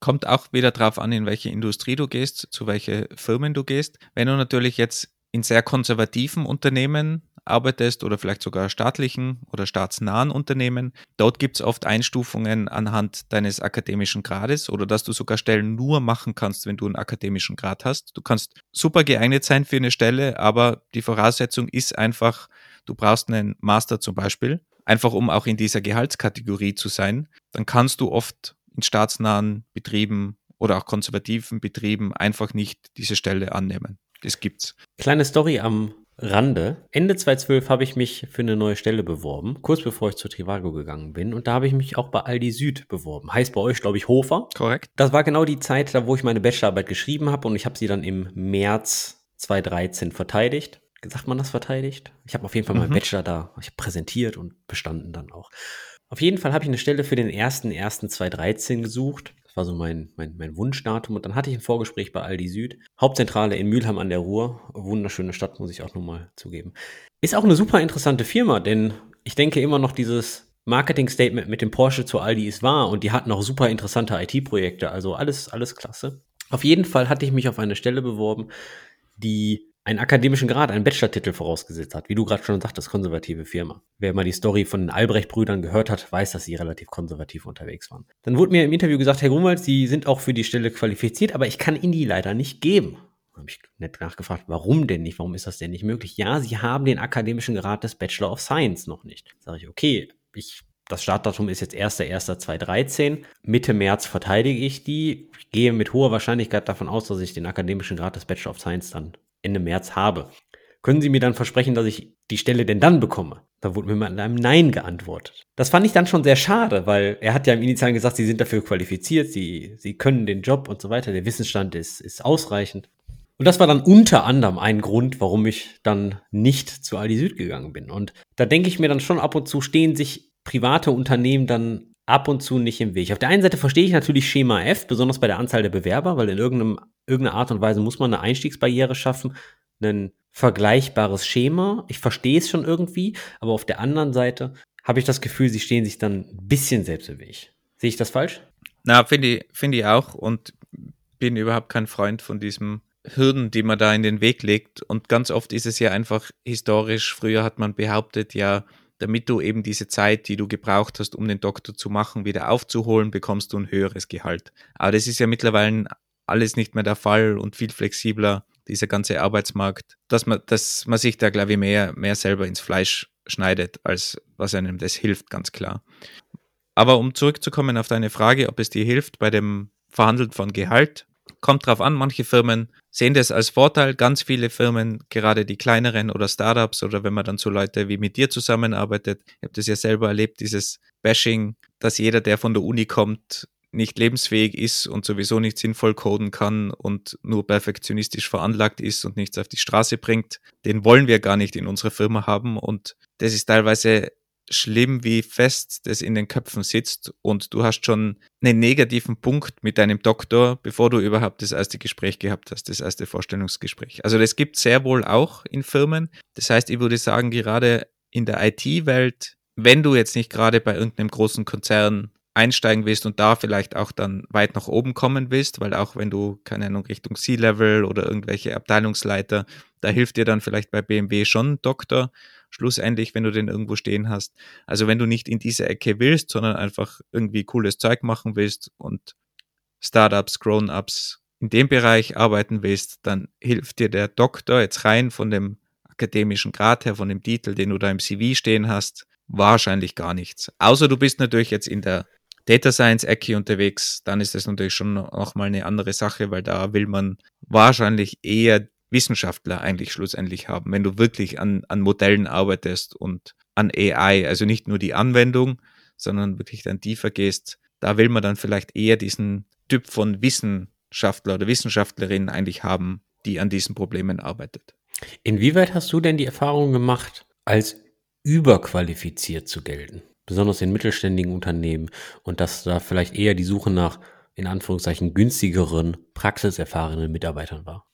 Kommt auch wieder darauf an, in welche Industrie du gehst, zu welche Firmen du gehst. Wenn du natürlich jetzt in sehr konservativen Unternehmen arbeitest oder vielleicht sogar staatlichen oder staatsnahen Unternehmen. Dort gibt es oft Einstufungen anhand deines akademischen Grades oder dass du sogar Stellen nur machen kannst, wenn du einen akademischen Grad hast. Du kannst super geeignet sein für eine Stelle, aber die Voraussetzung ist einfach, du brauchst einen Master zum Beispiel, einfach um auch in dieser Gehaltskategorie zu sein. Dann kannst du oft in staatsnahen Betrieben oder auch konservativen Betrieben einfach nicht diese Stelle annehmen. Das gibt's. Kleine Story am Rande. Ende 2012 habe ich mich für eine neue Stelle beworben, kurz bevor ich zu Trivago gegangen bin. Und da habe ich mich auch bei Aldi Süd beworben. Heißt bei euch, glaube ich, Hofer. Korrekt. Das war genau die Zeit, da wo ich meine Bachelorarbeit geschrieben habe und ich habe sie dann im März 2013 verteidigt. Sagt man das verteidigt? Ich habe auf jeden Fall mhm. meinen Bachelor da ich präsentiert und bestanden dann auch. Auf jeden Fall habe ich eine Stelle für den 1.1.2013 gesucht das war so mein, mein, mein Wunschdatum. Und dann hatte ich ein Vorgespräch bei Aldi Süd. Hauptzentrale in Mülheim an der Ruhr. Wunderschöne Stadt, muss ich auch nochmal zugeben. Ist auch eine super interessante Firma, denn ich denke immer noch dieses Marketing-Statement mit dem Porsche zu Aldi ist wahr und die hatten auch super interessante IT-Projekte. Also alles, alles klasse. Auf jeden Fall hatte ich mich auf eine Stelle beworben, die einen akademischen Grad, einen Bachelor-Titel vorausgesetzt hat. Wie du gerade schon sagtest, konservative Firma. Wer mal die Story von den Albrecht-Brüdern gehört hat, weiß, dass sie relativ konservativ unterwegs waren. Dann wurde mir im Interview gesagt, Herr Grunwald, Sie sind auch für die Stelle qualifiziert, aber ich kann Ihnen die leider nicht geben. Habe ich nett nachgefragt, warum denn nicht? Warum ist das denn nicht möglich? Ja, Sie haben den akademischen Grad des Bachelor of Science noch nicht. Sage ich, okay, ich das Startdatum ist jetzt 1.1.2013. Mitte März verteidige ich die. Ich gehe mit hoher Wahrscheinlichkeit davon aus, dass ich den akademischen Grad des Bachelor of Science dann Ende März habe. Können Sie mir dann versprechen, dass ich die Stelle denn dann bekomme? Da wurde mir mit einem Nein geantwortet. Das fand ich dann schon sehr schade, weil er hat ja im Initialen gesagt, Sie sind dafür qualifiziert, Sie, Sie können den Job und so weiter. Der Wissensstand ist, ist ausreichend. Und das war dann unter anderem ein Grund, warum ich dann nicht zu Aldi Süd gegangen bin. Und da denke ich mir dann schon ab und zu stehen sich private Unternehmen dann ab und zu nicht im Weg. Auf der einen Seite verstehe ich natürlich Schema F, besonders bei der Anzahl der Bewerber, weil in irgendeiner Art und Weise muss man eine Einstiegsbarriere schaffen, ein vergleichbares Schema. Ich verstehe es schon irgendwie, aber auf der anderen Seite habe ich das Gefühl, sie stehen sich dann ein bisschen selbst im Weg. Sehe ich das falsch? Na, finde ich, finde ich auch und bin überhaupt kein Freund von diesem Hürden, die man da in den Weg legt. Und ganz oft ist es ja einfach historisch. Früher hat man behauptet, ja, damit du eben diese Zeit, die du gebraucht hast, um den Doktor zu machen, wieder aufzuholen, bekommst du ein höheres Gehalt. Aber das ist ja mittlerweile alles nicht mehr der Fall und viel flexibler, dieser ganze Arbeitsmarkt, dass man, dass man sich da, glaube ich, mehr, mehr selber ins Fleisch schneidet, als was einem das hilft, ganz klar. Aber um zurückzukommen auf deine Frage, ob es dir hilft bei dem Verhandeln von Gehalt, kommt drauf an, manche Firmen sehen das als Vorteil. Ganz viele Firmen, gerade die kleineren oder Startups oder wenn man dann so Leute wie mit dir zusammenarbeitet, ich habe das ja selber erlebt, dieses Bashing, dass jeder, der von der Uni kommt, nicht lebensfähig ist und sowieso nicht sinnvoll coden kann und nur perfektionistisch veranlagt ist und nichts auf die Straße bringt, den wollen wir gar nicht in unserer Firma haben. Und das ist teilweise schlimm, wie fest das in den Köpfen sitzt und du hast schon einen negativen Punkt mit deinem Doktor, bevor du überhaupt das erste Gespräch gehabt hast, das erste Vorstellungsgespräch. Also das gibt sehr wohl auch in Firmen. Das heißt, ich würde sagen, gerade in der IT-Welt, wenn du jetzt nicht gerade bei irgendeinem großen Konzern einsteigen willst und da vielleicht auch dann weit nach oben kommen willst, weil auch wenn du, keine Ahnung, Richtung C-Level oder irgendwelche Abteilungsleiter, da hilft dir dann vielleicht bei BMW schon Doktor, schlussendlich, wenn du den irgendwo stehen hast. Also wenn du nicht in diese Ecke willst, sondern einfach irgendwie cooles Zeug machen willst und Startups, Grown-ups in dem Bereich arbeiten willst, dann hilft dir der Doktor jetzt rein von dem akademischen Grad her, von dem Titel, den du da im CV stehen hast, wahrscheinlich gar nichts. Außer du bist natürlich jetzt in der Data Science Ecke unterwegs, dann ist das natürlich schon nochmal eine andere Sache, weil da will man wahrscheinlich eher Wissenschaftler eigentlich schlussendlich haben, wenn du wirklich an, an Modellen arbeitest und an AI, also nicht nur die Anwendung, sondern wirklich dann tiefer gehst, da will man dann vielleicht eher diesen Typ von Wissenschaftler oder Wissenschaftlerin eigentlich haben, die an diesen Problemen arbeitet. Inwieweit hast du denn die Erfahrung gemacht, als überqualifiziert zu gelten? Besonders in mittelständigen Unternehmen und dass da vielleicht eher die Suche nach in Anführungszeichen günstigeren, praxiserfahrenen Mitarbeitern war?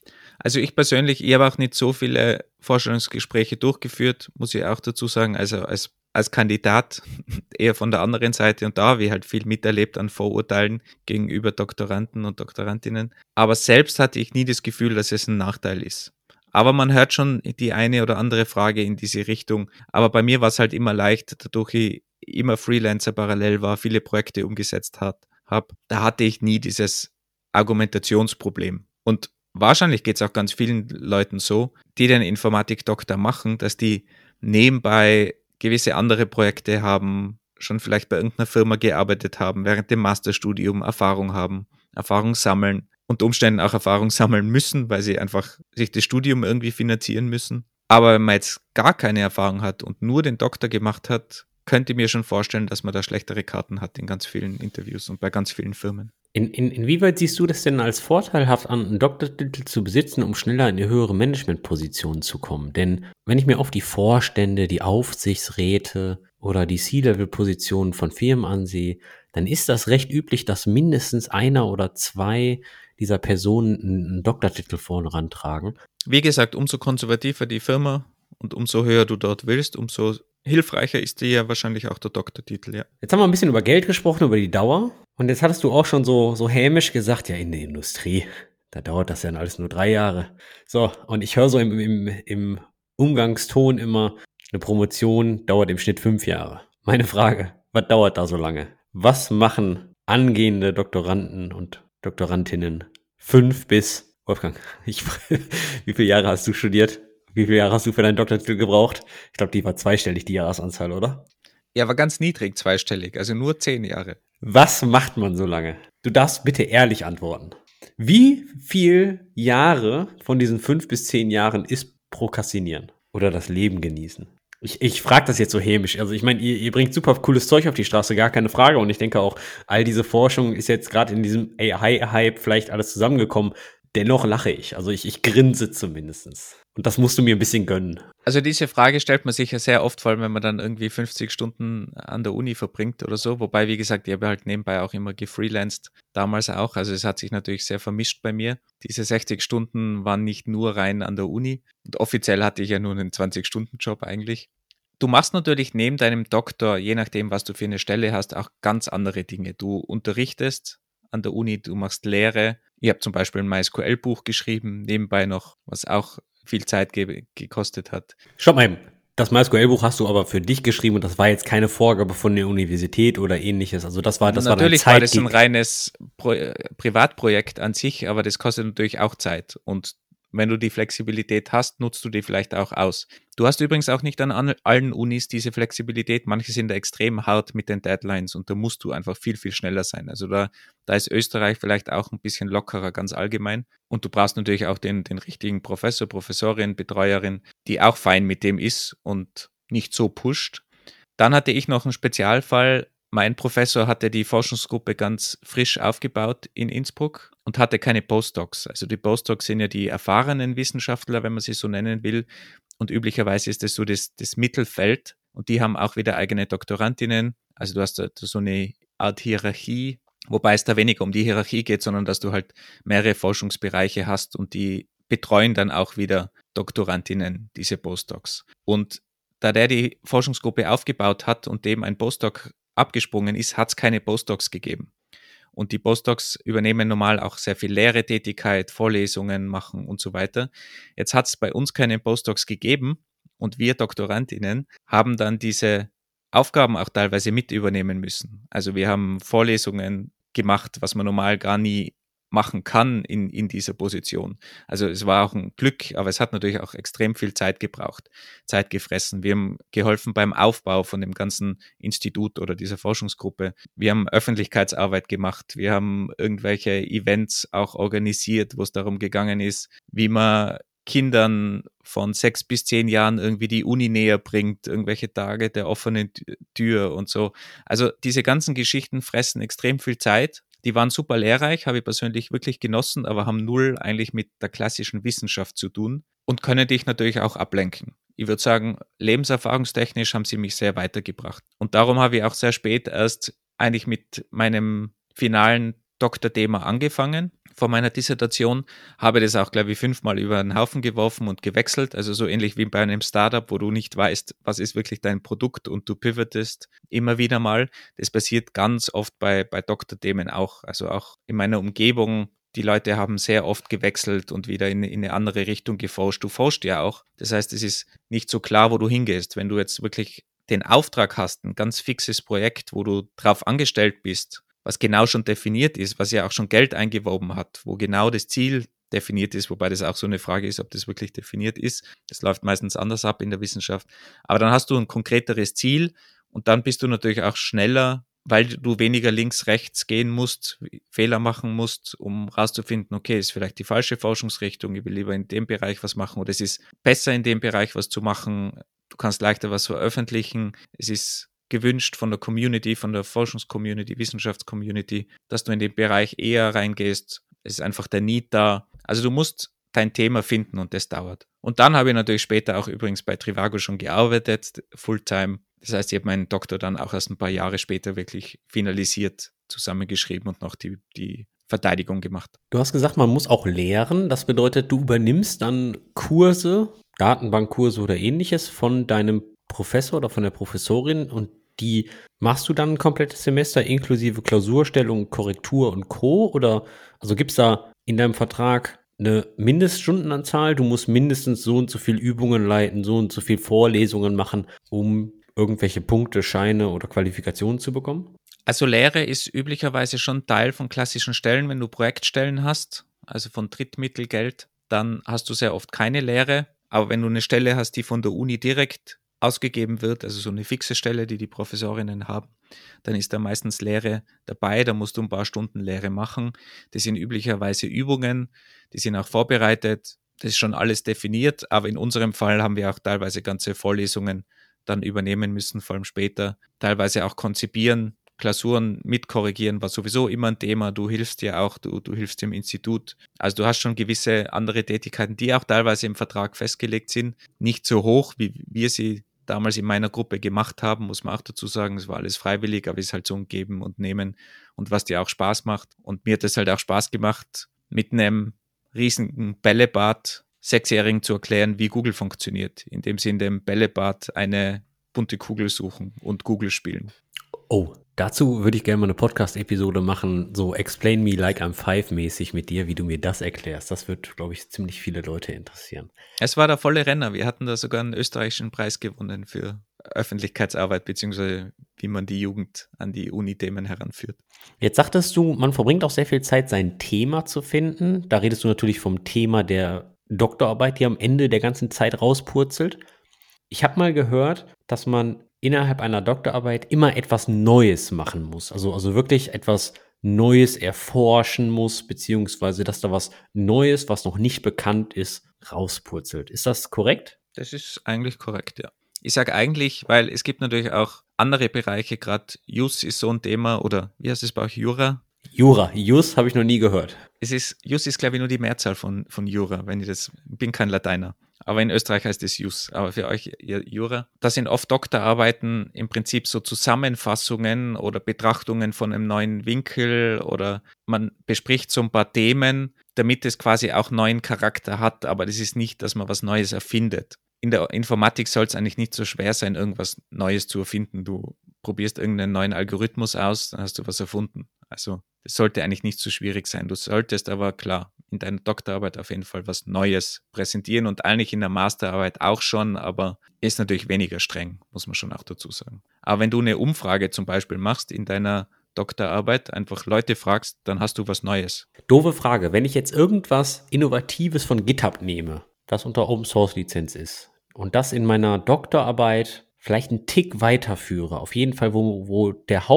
Also ich persönlich, ich habe auch nicht so viele Vorstellungsgespräche durchgeführt, muss ich auch dazu sagen, also als, als Kandidat (laughs) eher von der anderen Seite und da habe ich halt viel miterlebt an Vorurteilen gegenüber Doktoranden und Doktorandinnen. Aber selbst hatte ich nie das Gefühl, dass es ein Nachteil ist. Aber man hört schon die eine oder andere Frage in diese Richtung. Aber bei mir war es halt immer leicht, dadurch ich immer Freelancer parallel war, viele Projekte umgesetzt hat, habe, da hatte ich nie dieses Argumentationsproblem. Und wahrscheinlich geht es auch ganz vielen Leuten so, die den Informatikdoktor machen, dass die nebenbei gewisse andere Projekte haben, schon vielleicht bei irgendeiner Firma gearbeitet haben, während dem Masterstudium Erfahrung haben, Erfahrung sammeln und Umständen auch Erfahrung sammeln müssen, weil sie einfach sich das Studium irgendwie finanzieren müssen. Aber wenn man jetzt gar keine Erfahrung hat und nur den Doktor gemacht hat, könnte mir schon vorstellen, dass man da schlechtere Karten hat in ganz vielen Interviews und bei ganz vielen Firmen. In, in, inwieweit siehst du das denn als vorteilhaft an, einen Doktortitel zu besitzen, um schneller in eine höhere Managementposition zu kommen? Denn wenn ich mir oft die Vorstände, die Aufsichtsräte oder die C-Level-Positionen von Firmen ansehe, dann ist das recht üblich, dass mindestens einer oder zwei dieser Personen einen Doktortitel vorne rantragen. Wie gesagt, umso konservativer die Firma und umso höher du dort willst, umso hilfreicher ist dir ja wahrscheinlich auch der Doktortitel, ja. Jetzt haben wir ein bisschen über Geld gesprochen, über die Dauer. Und jetzt hattest du auch schon so, so hämisch gesagt, ja, in der Industrie, Da dauert das ja alles nur drei Jahre. So, und ich höre so im, im, im Umgangston immer, eine Promotion dauert im Schnitt fünf Jahre. Meine Frage, was dauert da so lange? Was machen angehende Doktoranden und Doktorandinnen fünf bis, Wolfgang, ich, (laughs) wie viele Jahre hast du studiert? Wie viele Jahre hast du für deinen Doktortitel gebraucht? Ich glaube, die war zweistellig, die Jahresanzahl, oder? Ja, war ganz niedrig, zweistellig, also nur zehn Jahre. Was macht man so lange? Du darfst bitte ehrlich antworten. Wie viel Jahre von diesen fünf bis zehn Jahren ist Prokrastinieren oder das Leben genießen? Ich, ich frage das jetzt so hämisch. Also ich meine, ihr, ihr bringt super cooles Zeug auf die Straße, gar keine Frage. Und ich denke auch, all diese Forschung ist jetzt gerade in diesem AI-Hype vielleicht alles zusammengekommen. Dennoch lache ich. Also ich, ich grinse zumindestens. Und das musst du mir ein bisschen gönnen. Also diese Frage stellt man sich ja sehr oft, vor allem wenn man dann irgendwie 50 Stunden an der Uni verbringt oder so. Wobei, wie gesagt, ich habe halt nebenbei auch immer gefreelanced, damals auch. Also es hat sich natürlich sehr vermischt bei mir. Diese 60 Stunden waren nicht nur rein an der Uni. Und offiziell hatte ich ja nur einen 20-Stunden-Job eigentlich. Du machst natürlich neben deinem Doktor, je nachdem, was du für eine Stelle hast, auch ganz andere Dinge. Du unterrichtest an der Uni, du machst Lehre. Ich habe zum Beispiel ein MySQL-Buch geschrieben, nebenbei noch, was auch viel Zeit ge gekostet hat. Schau mal, das MySQL-Buch hast du aber für dich geschrieben und das war jetzt keine Vorgabe von der Universität oder ähnliches. Also das war das natürlich war, war das ein reines Pro Privatprojekt an sich, aber das kostet natürlich auch Zeit und wenn du die Flexibilität hast, nutzt du die vielleicht auch aus. Du hast übrigens auch nicht an allen Unis diese Flexibilität. Manche sind da extrem hart mit den Deadlines und da musst du einfach viel, viel schneller sein. Also da, da ist Österreich vielleicht auch ein bisschen lockerer, ganz allgemein. Und du brauchst natürlich auch den, den richtigen Professor, Professorin, Betreuerin, die auch fein mit dem ist und nicht so pusht. Dann hatte ich noch einen Spezialfall, mein Professor hatte die Forschungsgruppe ganz frisch aufgebaut in Innsbruck und hatte keine Postdocs. Also die Postdocs sind ja die erfahrenen Wissenschaftler, wenn man sie so nennen will. Und üblicherweise ist das so das, das Mittelfeld. Und die haben auch wieder eigene Doktorandinnen. Also du hast da so eine Art Hierarchie, wobei es da weniger um die Hierarchie geht, sondern dass du halt mehrere Forschungsbereiche hast und die betreuen dann auch wieder Doktorandinnen, diese Postdocs. Und da der die Forschungsgruppe aufgebaut hat und dem ein Postdoc abgesprungen ist, hat es keine Postdocs gegeben. Und die Postdocs übernehmen normal auch sehr viel Lehrtätigkeit, Vorlesungen machen und so weiter. Jetzt hat es bei uns keine Postdocs gegeben und wir Doktorandinnen haben dann diese Aufgaben auch teilweise mit übernehmen müssen. Also wir haben Vorlesungen gemacht, was man normal gar nie machen kann in, in dieser Position. Also es war auch ein Glück, aber es hat natürlich auch extrem viel Zeit gebraucht, Zeit gefressen. Wir haben geholfen beim Aufbau von dem ganzen Institut oder dieser Forschungsgruppe. Wir haben Öffentlichkeitsarbeit gemacht. Wir haben irgendwelche Events auch organisiert, wo es darum gegangen ist, wie man Kindern von sechs bis zehn Jahren irgendwie die Uni näher bringt, irgendwelche Tage der offenen Tür und so. Also diese ganzen Geschichten fressen extrem viel Zeit die waren super lehrreich, habe ich persönlich wirklich genossen, aber haben null eigentlich mit der klassischen Wissenschaft zu tun und können dich natürlich auch ablenken. Ich würde sagen, lebenserfahrungstechnisch haben sie mich sehr weitergebracht. Und darum habe ich auch sehr spät erst eigentlich mit meinem finalen Doktorthema angefangen vor meiner Dissertation, habe das auch, glaube ich, fünfmal über den Haufen geworfen und gewechselt. Also so ähnlich wie bei einem Startup, wo du nicht weißt, was ist wirklich dein Produkt und du pivotest immer wieder mal. Das passiert ganz oft bei, bei Doktorthemen auch. Also auch in meiner Umgebung die Leute haben sehr oft gewechselt und wieder in, in, eine andere Richtung geforscht. Du forschst ja auch. Das heißt, es ist nicht so klar, wo du hingehst. Wenn du jetzt wirklich den Auftrag hast, ein ganz fixes Projekt, wo du drauf angestellt bist was genau schon definiert ist, was ja auch schon Geld eingeworben hat, wo genau das Ziel definiert ist, wobei das auch so eine Frage ist, ob das wirklich definiert ist. Das läuft meistens anders ab in der Wissenschaft. Aber dann hast du ein konkreteres Ziel und dann bist du natürlich auch schneller, weil du weniger links, rechts gehen musst, Fehler machen musst, um rauszufinden, okay, ist vielleicht die falsche Forschungsrichtung, ich will lieber in dem Bereich was machen oder es ist besser in dem Bereich was zu machen, du kannst leichter was veröffentlichen, es ist gewünscht von der Community, von der Forschungscommunity, Wissenschaftscommunity, dass du in den Bereich eher reingehst. Es ist einfach der Need da. Also du musst dein Thema finden und das dauert. Und dann habe ich natürlich später auch übrigens bei Trivago schon gearbeitet, Fulltime. Das heißt, ich habe meinen Doktor dann auch erst ein paar Jahre später wirklich finalisiert, zusammengeschrieben und noch die, die Verteidigung gemacht. Du hast gesagt, man muss auch lehren. Das bedeutet, du übernimmst dann Kurse, Datenbankkurse oder ähnliches von deinem Professor oder von der Professorin und die machst du dann ein komplettes Semester inklusive Klausurstellung, Korrektur und Co. Oder also gibt es da in deinem Vertrag eine Mindeststundenanzahl, du musst mindestens so und so viel Übungen leiten, so und so viel Vorlesungen machen, um irgendwelche Punkte, Scheine oder Qualifikationen zu bekommen? Also Lehre ist üblicherweise schon Teil von klassischen Stellen, wenn du Projektstellen hast, also von Drittmittelgeld, dann hast du sehr oft keine Lehre. Aber wenn du eine Stelle hast, die von der Uni direkt ausgegeben wird, also so eine fixe Stelle, die die Professorinnen haben, dann ist da meistens Lehre dabei. Da musst du ein paar Stunden Lehre machen. Das sind üblicherweise Übungen, die sind auch vorbereitet. Das ist schon alles definiert. Aber in unserem Fall haben wir auch teilweise ganze Vorlesungen dann übernehmen müssen, vor allem später. Teilweise auch konzipieren, Klausuren mitkorrigieren war sowieso immer ein Thema. Du hilfst ja auch, du, du hilfst im Institut. Also du hast schon gewisse andere Tätigkeiten, die auch teilweise im Vertrag festgelegt sind. Nicht so hoch, wie wir sie damals in meiner Gruppe gemacht haben, muss man auch dazu sagen. Es war alles freiwillig, aber es ist halt so ein Geben und Nehmen und was dir auch Spaß macht. Und mir hat es halt auch Spaß gemacht, mit einem riesigen Bällebad Sechsjährigen zu erklären, wie Google funktioniert, indem sie in dem Bällebad eine bunte Kugel suchen und Google spielen. Oh, dazu würde ich gerne mal eine Podcast-Episode machen, so Explain Me Like I'm Five mäßig mit dir, wie du mir das erklärst. Das wird, glaube ich, ziemlich viele Leute interessieren. Es war der volle Renner. Wir hatten da sogar einen österreichischen Preis gewonnen für Öffentlichkeitsarbeit, beziehungsweise wie man die Jugend an die Uni-Themen heranführt. Jetzt sagtest du, man verbringt auch sehr viel Zeit, sein Thema zu finden. Da redest du natürlich vom Thema der Doktorarbeit, die am Ende der ganzen Zeit rauspurzelt. Ich habe mal gehört, dass man innerhalb einer Doktorarbeit immer etwas Neues machen muss. Also, also wirklich etwas Neues erforschen muss, beziehungsweise dass da was Neues, was noch nicht bekannt ist, rauspurzelt. Ist das korrekt? Das ist eigentlich korrekt, ja. Ich sage eigentlich, weil es gibt natürlich auch andere Bereiche, gerade Jus ist so ein Thema oder wie heißt es bei euch, Jura? Jura, Jus habe ich noch nie gehört. Es ist, Jus ist glaube ich nur die Mehrzahl von, von Jura, wenn ich das, bin kein Lateiner. Aber in Österreich heißt es Jus. Aber für euch Jura. Das sind oft Doktorarbeiten im Prinzip so Zusammenfassungen oder Betrachtungen von einem neuen Winkel oder man bespricht so ein paar Themen, damit es quasi auch neuen Charakter hat. Aber das ist nicht, dass man was Neues erfindet. In der Informatik soll es eigentlich nicht so schwer sein, irgendwas Neues zu erfinden. Du probierst irgendeinen neuen Algorithmus aus, dann hast du was erfunden. Also das sollte eigentlich nicht so schwierig sein. Du solltest aber klar in deiner Doktorarbeit auf jeden Fall was Neues präsentieren und eigentlich in der Masterarbeit auch schon, aber ist natürlich weniger streng, muss man schon auch dazu sagen. Aber wenn du eine Umfrage zum Beispiel machst in deiner Doktorarbeit, einfach Leute fragst, dann hast du was Neues. Doofe Frage. Wenn ich jetzt irgendwas Innovatives von GitHub nehme, das unter Open Source Lizenz ist, und das in meiner Doktorarbeit vielleicht einen Tick weiterführe, auf jeden Fall, wo, wo der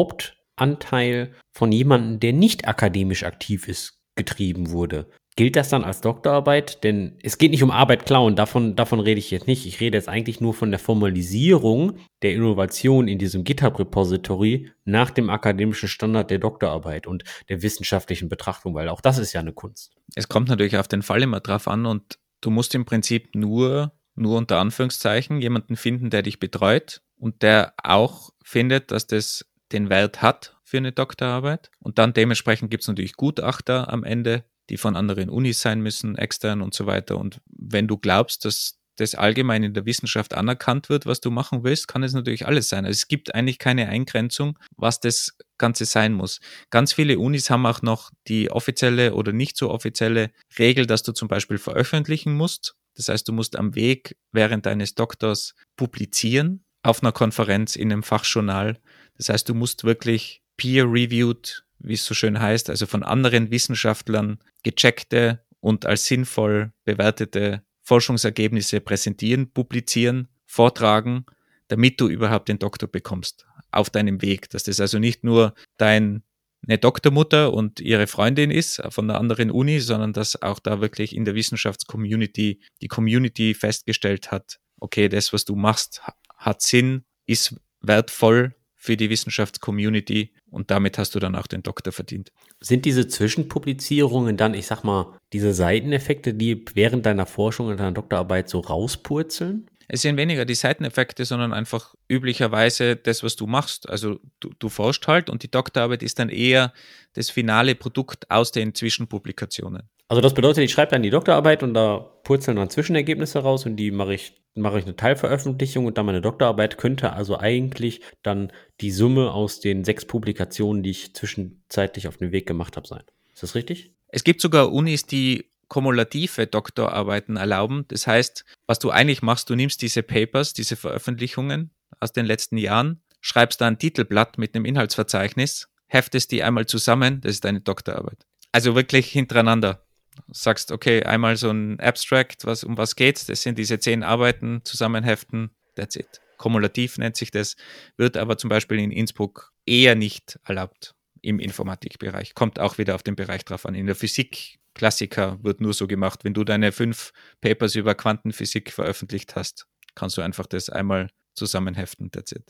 Hauptanteil von jemandem, der nicht akademisch aktiv ist, getrieben wurde, Gilt das dann als Doktorarbeit? Denn es geht nicht um Arbeit klauen, davon, davon rede ich jetzt nicht. Ich rede jetzt eigentlich nur von der Formalisierung der Innovation in diesem GitHub-Repository nach dem akademischen Standard der Doktorarbeit und der wissenschaftlichen Betrachtung, weil auch das ist ja eine Kunst. Es kommt natürlich auf den Fall immer drauf an und du musst im Prinzip nur, nur unter Anführungszeichen, jemanden finden, der dich betreut und der auch findet, dass das den Wert hat für eine Doktorarbeit. Und dann dementsprechend gibt es natürlich Gutachter am Ende, die von anderen Unis sein müssen, extern und so weiter. Und wenn du glaubst, dass das allgemein in der Wissenschaft anerkannt wird, was du machen willst, kann es natürlich alles sein. Also es gibt eigentlich keine Eingrenzung, was das Ganze sein muss. Ganz viele Unis haben auch noch die offizielle oder nicht so offizielle Regel, dass du zum Beispiel veröffentlichen musst. Das heißt, du musst am Weg während deines Doktors publizieren auf einer Konferenz in einem Fachjournal. Das heißt, du musst wirklich peer-reviewed wie es so schön heißt, also von anderen Wissenschaftlern gecheckte und als sinnvoll bewertete Forschungsergebnisse präsentieren, publizieren, vortragen, damit du überhaupt den Doktor bekommst auf deinem Weg. Dass das also nicht nur deine Doktormutter und ihre Freundin ist von einer anderen Uni, sondern dass auch da wirklich in der Wissenschaftscommunity die Community festgestellt hat, okay, das, was du machst, hat Sinn, ist wertvoll für die Wissenschaftscommunity und damit hast du dann auch den Doktor verdient. Sind diese Zwischenpublizierungen dann, ich sag mal, diese Seiteneffekte, die während deiner Forschung und deiner Doktorarbeit so rauspurzeln? Es sind weniger die Seiteneffekte, sondern einfach üblicherweise das, was du machst. Also du, du forschst halt und die Doktorarbeit ist dann eher das finale Produkt aus den Zwischenpublikationen. Also das bedeutet, ich schreibe dann die Doktorarbeit und da purzeln dann Zwischenergebnisse raus und die mache ich, mache ich eine Teilveröffentlichung und dann meine Doktorarbeit könnte also eigentlich dann die Summe aus den sechs Publikationen, die ich zwischenzeitlich auf den Weg gemacht habe, sein. Ist das richtig? Es gibt sogar Unis, die kumulative Doktorarbeiten erlauben. Das heißt, was du eigentlich machst, du nimmst diese Papers, diese Veröffentlichungen aus den letzten Jahren, schreibst da ein Titelblatt mit einem Inhaltsverzeichnis, heftest die einmal zusammen, das ist deine Doktorarbeit. Also wirklich hintereinander. Sagst, okay, einmal so ein Abstract, was, um was geht's? Das sind diese zehn Arbeiten, zusammenheften, that's it. Kumulativ nennt sich das, wird aber zum Beispiel in Innsbruck eher nicht erlaubt im Informatikbereich. Kommt auch wieder auf den Bereich drauf an. In der Physik, Klassiker, wird nur so gemacht. Wenn du deine fünf Papers über Quantenphysik veröffentlicht hast, kannst du einfach das einmal zusammenheften. That's it.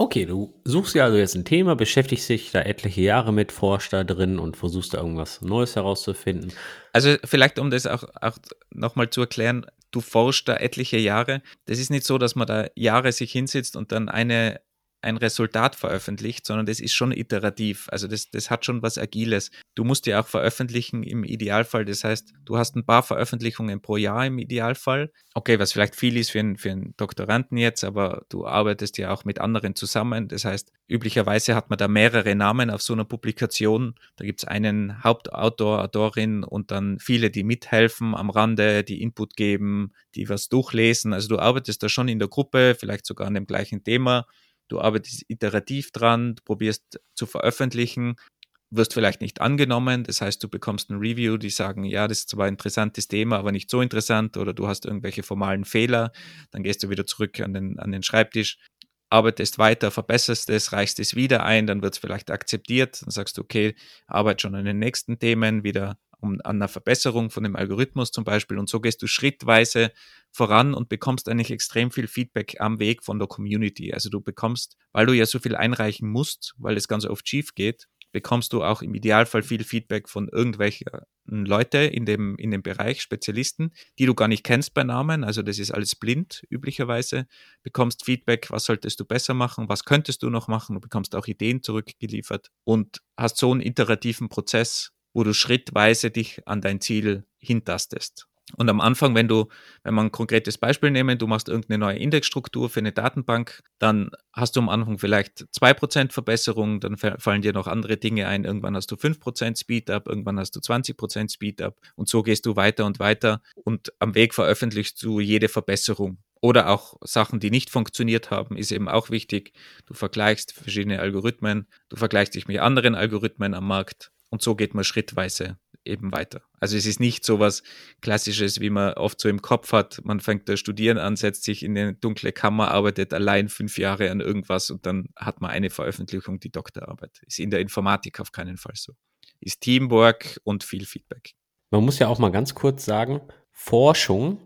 Okay, du suchst ja also jetzt ein Thema, beschäftigst dich da etliche Jahre mit, forschst da drin und versuchst da irgendwas Neues herauszufinden. Also vielleicht, um das auch, auch nochmal zu erklären, du forschst da etliche Jahre. Das ist nicht so, dass man da Jahre sich hinsetzt und dann eine ein Resultat veröffentlicht, sondern das ist schon iterativ. Also das, das hat schon was Agiles. Du musst ja auch veröffentlichen im Idealfall. Das heißt, du hast ein paar Veröffentlichungen pro Jahr im Idealfall. Okay, was vielleicht viel ist für einen, für einen Doktoranden jetzt, aber du arbeitest ja auch mit anderen zusammen. Das heißt, üblicherweise hat man da mehrere Namen auf so einer Publikation. Da gibt es einen Hauptautor, Autorin und dann viele, die mithelfen am Rande, die Input geben, die was durchlesen. Also du arbeitest da schon in der Gruppe, vielleicht sogar an dem gleichen Thema du arbeitest iterativ dran, du probierst zu veröffentlichen, wirst vielleicht nicht angenommen, das heißt, du bekommst ein Review, die sagen, ja, das ist zwar ein interessantes Thema, aber nicht so interessant oder du hast irgendwelche formalen Fehler, dann gehst du wieder zurück an den, an den Schreibtisch, arbeitest weiter, verbesserst es, reichst es wieder ein, dann wird es vielleicht akzeptiert, dann sagst du, okay, arbeite schon an den nächsten Themen, wieder um, an einer Verbesserung von dem Algorithmus zum Beispiel. Und so gehst du schrittweise voran und bekommst eigentlich extrem viel Feedback am Weg von der Community. Also du bekommst, weil du ja so viel einreichen musst, weil das Ganze oft schief geht, bekommst du auch im Idealfall viel Feedback von irgendwelchen Leute in dem, in dem Bereich, Spezialisten, die du gar nicht kennst bei Namen, also das ist alles blind üblicherweise, bekommst Feedback, was solltest du besser machen, was könntest du noch machen, du bekommst auch Ideen zurückgeliefert und hast so einen iterativen Prozess, wo du schrittweise dich an dein Ziel hintastest. Und am Anfang, wenn du, wenn man ein konkretes Beispiel nehmen, du machst irgendeine neue Indexstruktur für eine Datenbank, dann hast du am Anfang vielleicht 2% Verbesserung, dann fallen dir noch andere Dinge ein. Irgendwann hast du 5% Speedup, irgendwann hast du 20% Speedup und so gehst du weiter und weiter und am Weg veröffentlichst du jede Verbesserung. Oder auch Sachen, die nicht funktioniert haben, ist eben auch wichtig. Du vergleichst verschiedene Algorithmen, du vergleichst dich mit anderen Algorithmen am Markt und so geht man schrittweise eben weiter. Also es ist nicht so was Klassisches, wie man oft so im Kopf hat. Man fängt da studieren an, setzt sich in eine dunkle Kammer, arbeitet allein fünf Jahre an irgendwas und dann hat man eine Veröffentlichung, die Doktorarbeit. Ist in der Informatik auf keinen Fall so. Ist Teamwork und viel Feedback. Man muss ja auch mal ganz kurz sagen, Forschung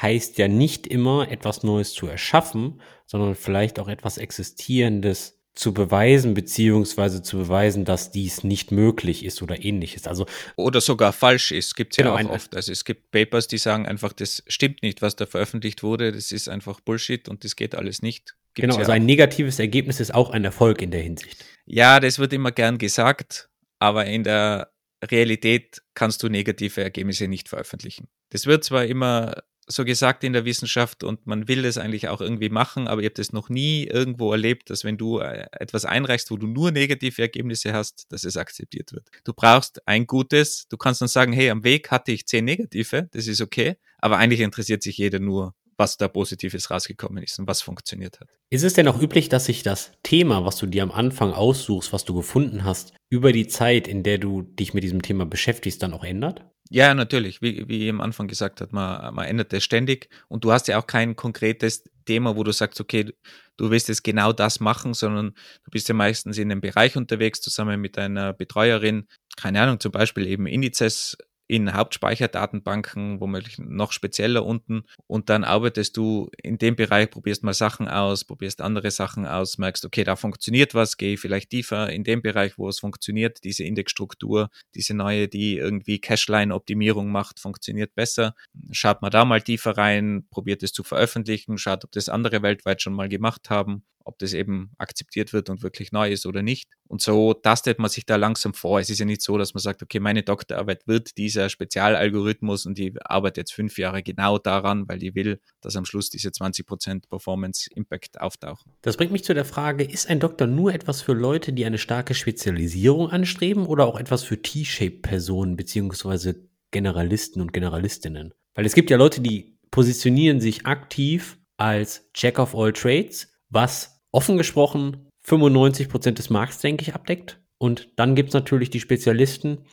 heißt ja nicht immer etwas Neues zu erschaffen, sondern vielleicht auch etwas Existierendes zu beweisen, beziehungsweise zu beweisen, dass dies nicht möglich ist oder ähnliches. Also oder sogar falsch ist, gibt es genau, ja auch oft. Also es gibt Papers, die sagen einfach, das stimmt nicht, was da veröffentlicht wurde, das ist einfach Bullshit und das geht alles nicht. Gibt's genau, ja also ein negatives Ergebnis ist auch ein Erfolg in der Hinsicht. Ja, das wird immer gern gesagt, aber in der Realität kannst du negative Ergebnisse nicht veröffentlichen. Das wird zwar immer so gesagt in der Wissenschaft und man will das eigentlich auch irgendwie machen, aber ihr habt es noch nie irgendwo erlebt, dass wenn du äh, etwas einreichst, wo du nur negative Ergebnisse hast, dass es akzeptiert wird. Du brauchst ein gutes, du kannst dann sagen, hey, am Weg hatte ich zehn negative, das ist okay, aber eigentlich interessiert sich jeder nur, was da Positives rausgekommen ist und was funktioniert hat. Ist es denn auch üblich, dass sich das Thema, was du dir am Anfang aussuchst, was du gefunden hast, über die Zeit, in der du dich mit diesem Thema beschäftigst, dann auch ändert? Ja, natürlich. Wie, wie ich am Anfang gesagt hat, man, man ändert es ständig und du hast ja auch kein konkretes Thema, wo du sagst, okay, du willst jetzt genau das machen, sondern du bist ja meistens in einem Bereich unterwegs, zusammen mit deiner Betreuerin, keine Ahnung, zum Beispiel eben Indizes in Hauptspeicherdatenbanken, womöglich noch spezieller unten. Und dann arbeitest du in dem Bereich, probierst mal Sachen aus, probierst andere Sachen aus, merkst, okay, da funktioniert was, gehe vielleicht tiefer in dem Bereich, wo es funktioniert, diese Indexstruktur, diese neue, die irgendwie Cashline-Optimierung macht, funktioniert besser. Schaut mal da mal tiefer rein, probiert es zu veröffentlichen, schaut, ob das andere weltweit schon mal gemacht haben ob das eben akzeptiert wird und wirklich neu ist oder nicht. Und so tastet man sich da langsam vor. Es ist ja nicht so, dass man sagt, okay, meine Doktorarbeit wird dieser Spezialalgorithmus und ich arbeite jetzt fünf Jahre genau daran, weil ich will, dass am Schluss diese 20% Performance Impact auftauchen. Das bringt mich zu der Frage, ist ein Doktor nur etwas für Leute, die eine starke Spezialisierung anstreben oder auch etwas für T-Shape-Personen beziehungsweise Generalisten und Generalistinnen? Weil es gibt ja Leute, die positionieren sich aktiv als Jack of all Trades, was offen gesprochen 95 Prozent des Markts, denke ich, abdeckt. Und dann gibt es natürlich die Spezialisten,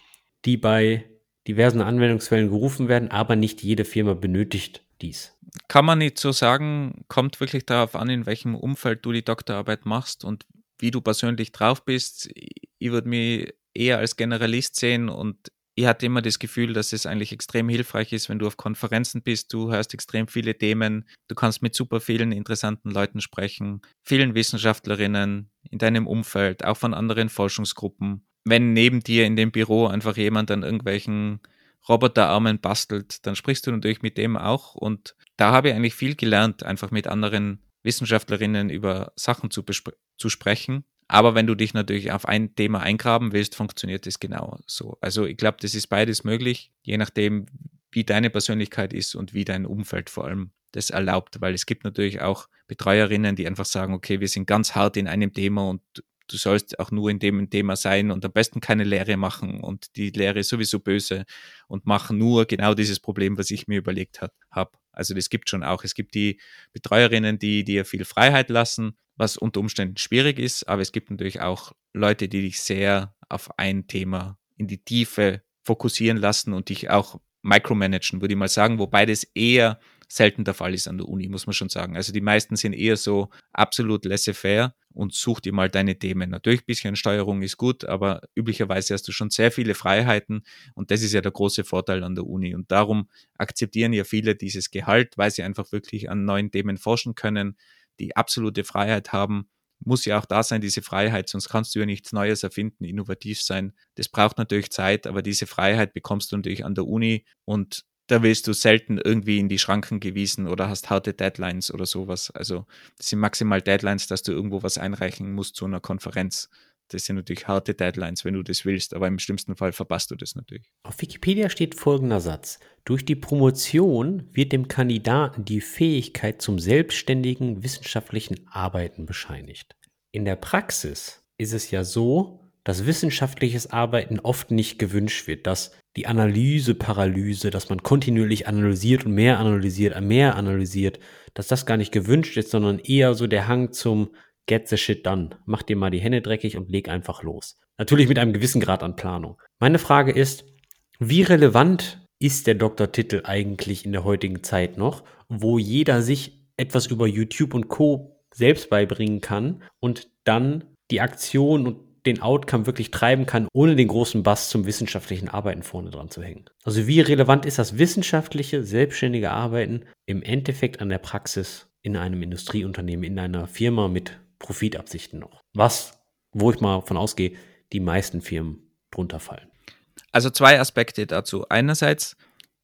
die bei diversen Anwendungsfällen gerufen werden, aber nicht jede Firma benötigt dies. Kann man nicht so sagen, kommt wirklich darauf an, in welchem Umfeld du die Doktorarbeit machst und wie du persönlich drauf bist. Ich würde mich eher als Generalist sehen und ich hatte immer das Gefühl, dass es eigentlich extrem hilfreich ist, wenn du auf Konferenzen bist. Du hörst extrem viele Themen. Du kannst mit super vielen interessanten Leuten sprechen, vielen Wissenschaftlerinnen in deinem Umfeld, auch von anderen Forschungsgruppen. Wenn neben dir in dem Büro einfach jemand an irgendwelchen Roboterarmen bastelt, dann sprichst du natürlich mit dem auch. Und da habe ich eigentlich viel gelernt, einfach mit anderen Wissenschaftlerinnen über Sachen zu, zu sprechen aber wenn du dich natürlich auf ein Thema eingraben willst, funktioniert das genau so. Also ich glaube, das ist beides möglich, je nachdem, wie deine Persönlichkeit ist und wie dein Umfeld vor allem das erlaubt, weil es gibt natürlich auch Betreuerinnen, die einfach sagen, okay, wir sind ganz hart in einem Thema und du sollst auch nur in dem Thema sein und am besten keine Lehre machen und die Lehre ist sowieso böse und machen nur genau dieses Problem, was ich mir überlegt habe. Also das gibt schon auch. Es gibt die Betreuerinnen, die dir viel Freiheit lassen, was unter Umständen schwierig ist, aber es gibt natürlich auch Leute, die dich sehr auf ein Thema in die Tiefe fokussieren lassen und dich auch micromanagen, würde ich mal sagen, wobei das eher selten der Fall ist an der Uni, muss man schon sagen. Also die meisten sind eher so absolut laissez-faire und such dir mal deine Themen. Natürlich ein bisschen Steuerung ist gut, aber üblicherweise hast du schon sehr viele Freiheiten und das ist ja der große Vorteil an der Uni. Und darum akzeptieren ja viele dieses Gehalt, weil sie einfach wirklich an neuen Themen forschen können, die absolute Freiheit haben. Muss ja auch da sein, diese Freiheit, sonst kannst du ja nichts Neues erfinden, innovativ sein. Das braucht natürlich Zeit, aber diese Freiheit bekommst du natürlich an der Uni und da wirst du selten irgendwie in die Schranken gewiesen oder hast harte Deadlines oder sowas. Also das sind maximal Deadlines, dass du irgendwo was einreichen musst zu einer Konferenz. Das sind natürlich harte Deadlines, wenn du das willst, aber im schlimmsten Fall verpasst du das natürlich. Auf Wikipedia steht folgender Satz. Durch die Promotion wird dem Kandidaten die Fähigkeit zum selbstständigen wissenschaftlichen Arbeiten bescheinigt. In der Praxis ist es ja so, dass wissenschaftliches Arbeiten oft nicht gewünscht wird, dass die Analyse-Paralyse, dass man kontinuierlich analysiert und mehr analysiert, mehr analysiert, dass das gar nicht gewünscht ist, sondern eher so der Hang zum Get the shit done. Mach dir mal die Hände dreckig und leg einfach los. Natürlich mit einem gewissen Grad an Planung. Meine Frage ist, wie relevant ist der Doktortitel eigentlich in der heutigen Zeit noch, wo jeder sich etwas über YouTube und Co. selbst beibringen kann und dann die Aktion und den Outcome wirklich treiben kann, ohne den großen Bass zum wissenschaftlichen Arbeiten vorne dran zu hängen. Also wie relevant ist das wissenschaftliche, selbstständige Arbeiten im Endeffekt an der Praxis in einem Industrieunternehmen, in einer Firma mit Profitabsichten noch? Was, wo ich mal von ausgehe, die meisten Firmen drunter fallen. Also zwei Aspekte dazu. Einerseits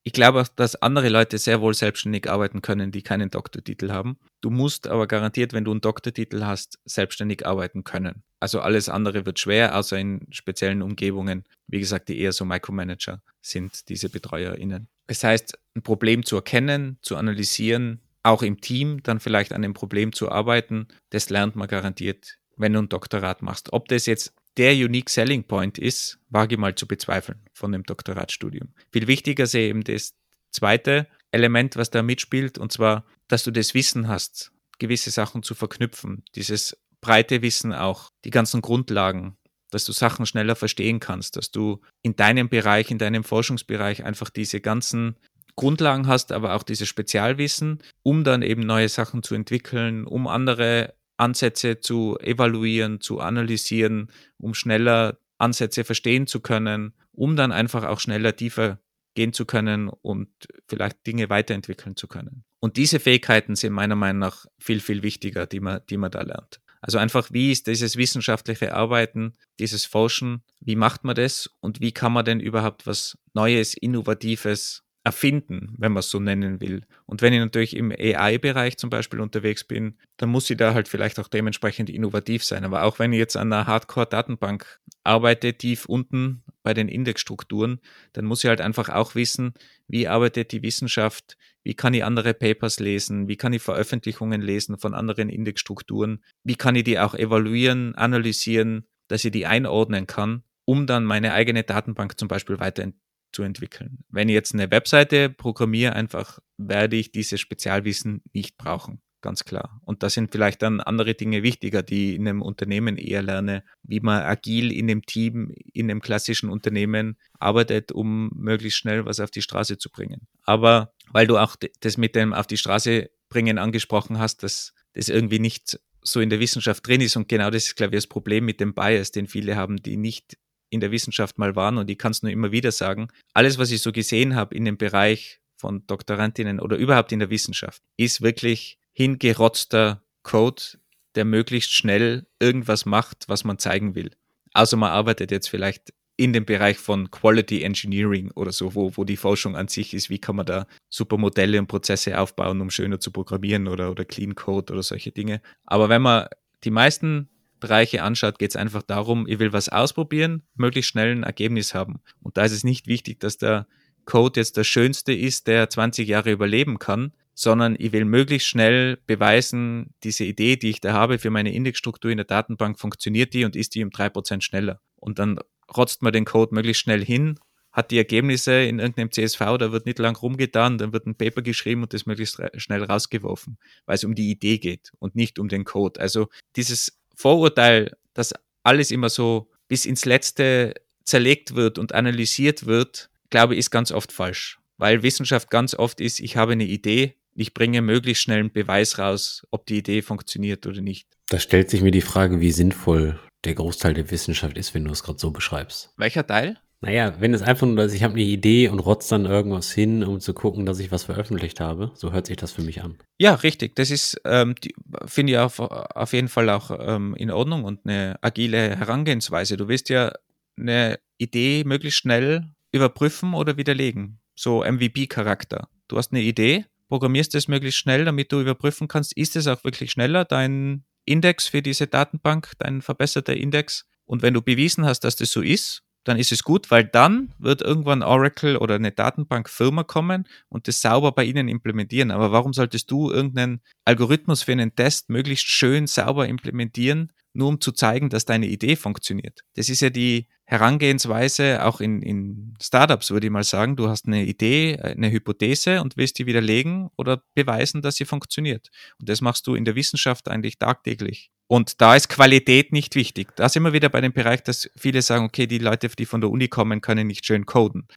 ich glaube dass andere Leute sehr wohl selbstständig arbeiten können, die keinen Doktortitel haben. Du musst aber garantiert, wenn du einen Doktortitel hast, selbstständig arbeiten können. Also alles andere wird schwer, außer in speziellen Umgebungen, wie gesagt, die eher so Micromanager sind, diese BetreuerInnen. Das heißt, ein Problem zu erkennen, zu analysieren, auch im Team dann vielleicht an dem Problem zu arbeiten, das lernt man garantiert, wenn du ein Doktorat machst. Ob das jetzt der Unique Selling Point ist, wage ich mal zu bezweifeln von dem Doktoratstudium. Viel wichtiger sehe eben das zweite Element, was da mitspielt, und zwar, dass du das Wissen hast, gewisse Sachen zu verknüpfen, dieses breite Wissen auch, die ganzen Grundlagen, dass du Sachen schneller verstehen kannst, dass du in deinem Bereich, in deinem Forschungsbereich einfach diese ganzen Grundlagen hast, aber auch dieses Spezialwissen, um dann eben neue Sachen zu entwickeln, um andere Ansätze zu evaluieren, zu analysieren, um schneller Ansätze verstehen zu können, um dann einfach auch schneller tiefer gehen zu können und vielleicht Dinge weiterentwickeln zu können. Und diese Fähigkeiten sind meiner Meinung nach viel, viel wichtiger, die man, die man da lernt. Also einfach, wie ist dieses wissenschaftliche Arbeiten, dieses Forschen, wie macht man das und wie kann man denn überhaupt was Neues, Innovatives erfinden, wenn man es so nennen will. Und wenn ich natürlich im AI-Bereich zum Beispiel unterwegs bin, dann muss ich da halt vielleicht auch dementsprechend innovativ sein. Aber auch wenn ich jetzt an einer Hardcore-Datenbank arbeite, tief unten bei den Indexstrukturen, dann muss ich halt einfach auch wissen, wie arbeitet die Wissenschaft, wie kann ich andere Papers lesen, wie kann ich Veröffentlichungen lesen von anderen Indexstrukturen, wie kann ich die auch evaluieren, analysieren, dass ich die einordnen kann, um dann meine eigene Datenbank zum Beispiel weiterzuentwickeln zu entwickeln. Wenn ich jetzt eine Webseite programmiere, einfach werde ich dieses Spezialwissen nicht brauchen. Ganz klar. Und da sind vielleicht dann andere Dinge wichtiger, die in einem Unternehmen eher lerne, wie man agil in dem Team, in einem klassischen Unternehmen arbeitet, um möglichst schnell was auf die Straße zu bringen. Aber weil du auch das mit dem auf die Straße bringen angesprochen hast, dass das irgendwie nicht so in der Wissenschaft drin ist. Und genau das ist, glaube ich, das Problem mit dem Bias, den viele haben, die nicht in der Wissenschaft mal waren und ich kann es nur immer wieder sagen, alles, was ich so gesehen habe in dem Bereich von Doktorandinnen oder überhaupt in der Wissenschaft, ist wirklich hingerotzter Code, der möglichst schnell irgendwas macht, was man zeigen will. Also man arbeitet jetzt vielleicht in dem Bereich von Quality Engineering oder so, wo, wo die Forschung an sich ist, wie kann man da super Modelle und Prozesse aufbauen, um schöner zu programmieren oder, oder Clean Code oder solche Dinge. Aber wenn man die meisten Bereiche anschaut, geht es einfach darum, ich will was ausprobieren, möglichst schnell ein Ergebnis haben. Und da ist es nicht wichtig, dass der Code jetzt der schönste ist, der 20 Jahre überleben kann, sondern ich will möglichst schnell beweisen, diese Idee, die ich da habe für meine Indexstruktur in der Datenbank, funktioniert die und ist die um drei Prozent schneller. Und dann rotzt man den Code möglichst schnell hin, hat die Ergebnisse in irgendeinem CSV, da wird nicht lang rumgetan, dann wird ein Paper geschrieben und das möglichst schnell rausgeworfen, weil es um die Idee geht und nicht um den Code. Also dieses Vorurteil, dass alles immer so bis ins Letzte zerlegt wird und analysiert wird, glaube ich, ist ganz oft falsch. Weil Wissenschaft ganz oft ist, ich habe eine Idee, ich bringe möglichst schnell einen Beweis raus, ob die Idee funktioniert oder nicht. Da stellt sich mir die Frage, wie sinnvoll der Großteil der Wissenschaft ist, wenn du es gerade so beschreibst. Welcher Teil? Naja, wenn es einfach nur ist, ich habe eine Idee und rotze dann irgendwas hin, um zu gucken, dass ich was veröffentlicht habe, so hört sich das für mich an. Ja, richtig. Das ist, ähm, finde ich auf, auf jeden Fall auch ähm, in Ordnung und eine agile Herangehensweise. Du willst ja eine Idee möglichst schnell überprüfen oder widerlegen. So MVP-Charakter. Du hast eine Idee, programmierst es möglichst schnell, damit du überprüfen kannst, ist es auch wirklich schneller, dein Index für diese Datenbank, dein verbesserter Index. Und wenn du bewiesen hast, dass das so ist, dann ist es gut, weil dann wird irgendwann Oracle oder eine Datenbankfirma kommen und das sauber bei ihnen implementieren. Aber warum solltest du irgendeinen Algorithmus für einen Test möglichst schön sauber implementieren, nur um zu zeigen, dass deine Idee funktioniert? Das ist ja die Herangehensweise auch in, in Startups, würde ich mal sagen. Du hast eine Idee, eine Hypothese und willst die widerlegen oder beweisen, dass sie funktioniert. Und das machst du in der Wissenschaft eigentlich tagtäglich. Und da ist Qualität nicht wichtig. Da sind wir wieder bei dem Bereich, dass viele sagen, okay, die Leute, die von der Uni kommen, können nicht schön coden.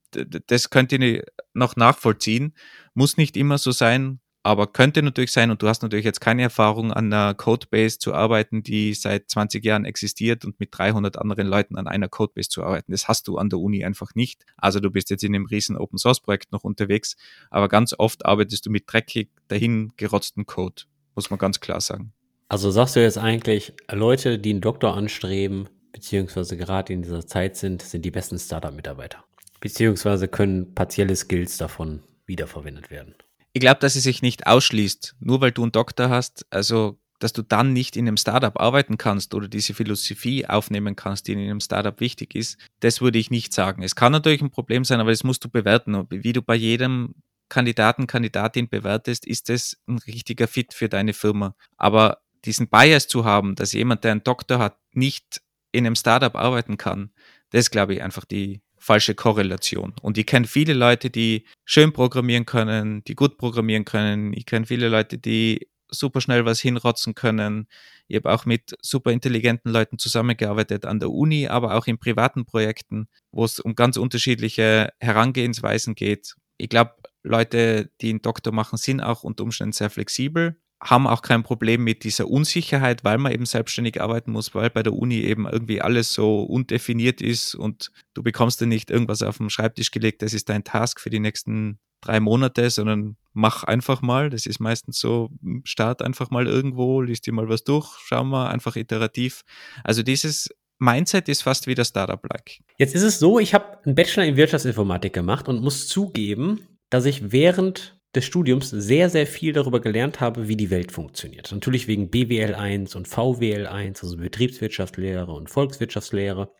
Das könnt ihr noch nachvollziehen. Muss nicht immer so sein, aber könnte natürlich sein. Und du hast natürlich jetzt keine Erfahrung, an einer Codebase zu arbeiten, die seit 20 Jahren existiert und mit 300 anderen Leuten an einer Codebase zu arbeiten. Das hast du an der Uni einfach nicht. Also du bist jetzt in einem riesen Open Source Projekt noch unterwegs, aber ganz oft arbeitest du mit dreckig dahin gerotzten Code, muss man ganz klar sagen. Also sagst du jetzt eigentlich, Leute, die einen Doktor anstreben, beziehungsweise gerade in dieser Zeit sind, sind die besten Startup-Mitarbeiter. Beziehungsweise können partielle Skills davon wiederverwendet werden. Ich glaube, dass es sich nicht ausschließt, nur weil du einen Doktor hast, also dass du dann nicht in einem Startup arbeiten kannst oder diese Philosophie aufnehmen kannst, die in einem Startup wichtig ist, das würde ich nicht sagen. Es kann natürlich ein Problem sein, aber das musst du bewerten. Wie du bei jedem Kandidaten, Kandidatin bewertest, ist das ein richtiger Fit für deine Firma. Aber diesen Bias zu haben, dass jemand, der einen Doktor hat, nicht in einem Startup arbeiten kann, das glaube ich, einfach die falsche Korrelation. Und ich kenne viele Leute, die schön programmieren können, die gut programmieren können. Ich kenne viele Leute, die super schnell was hinrotzen können. Ich habe auch mit super intelligenten Leuten zusammengearbeitet an der Uni, aber auch in privaten Projekten, wo es um ganz unterschiedliche Herangehensweisen geht. Ich glaube, Leute, die einen Doktor machen, sind auch unter Umständen sehr flexibel haben auch kein Problem mit dieser Unsicherheit, weil man eben selbstständig arbeiten muss, weil bei der Uni eben irgendwie alles so undefiniert ist und du bekommst dann nicht irgendwas auf den Schreibtisch gelegt, das ist dein Task für die nächsten drei Monate, sondern mach einfach mal. Das ist meistens so, hm, start einfach mal irgendwo, liest dir mal was durch, schau mal, einfach iterativ. Also dieses Mindset ist fast wie der Startup-like. Jetzt ist es so, ich habe einen Bachelor in Wirtschaftsinformatik gemacht und muss zugeben, dass ich während des Studiums sehr, sehr viel darüber gelernt habe, wie die Welt funktioniert. Natürlich wegen BWL 1 und VWL 1, also Betriebswirtschaftslehre und Volkswirtschaftslehre,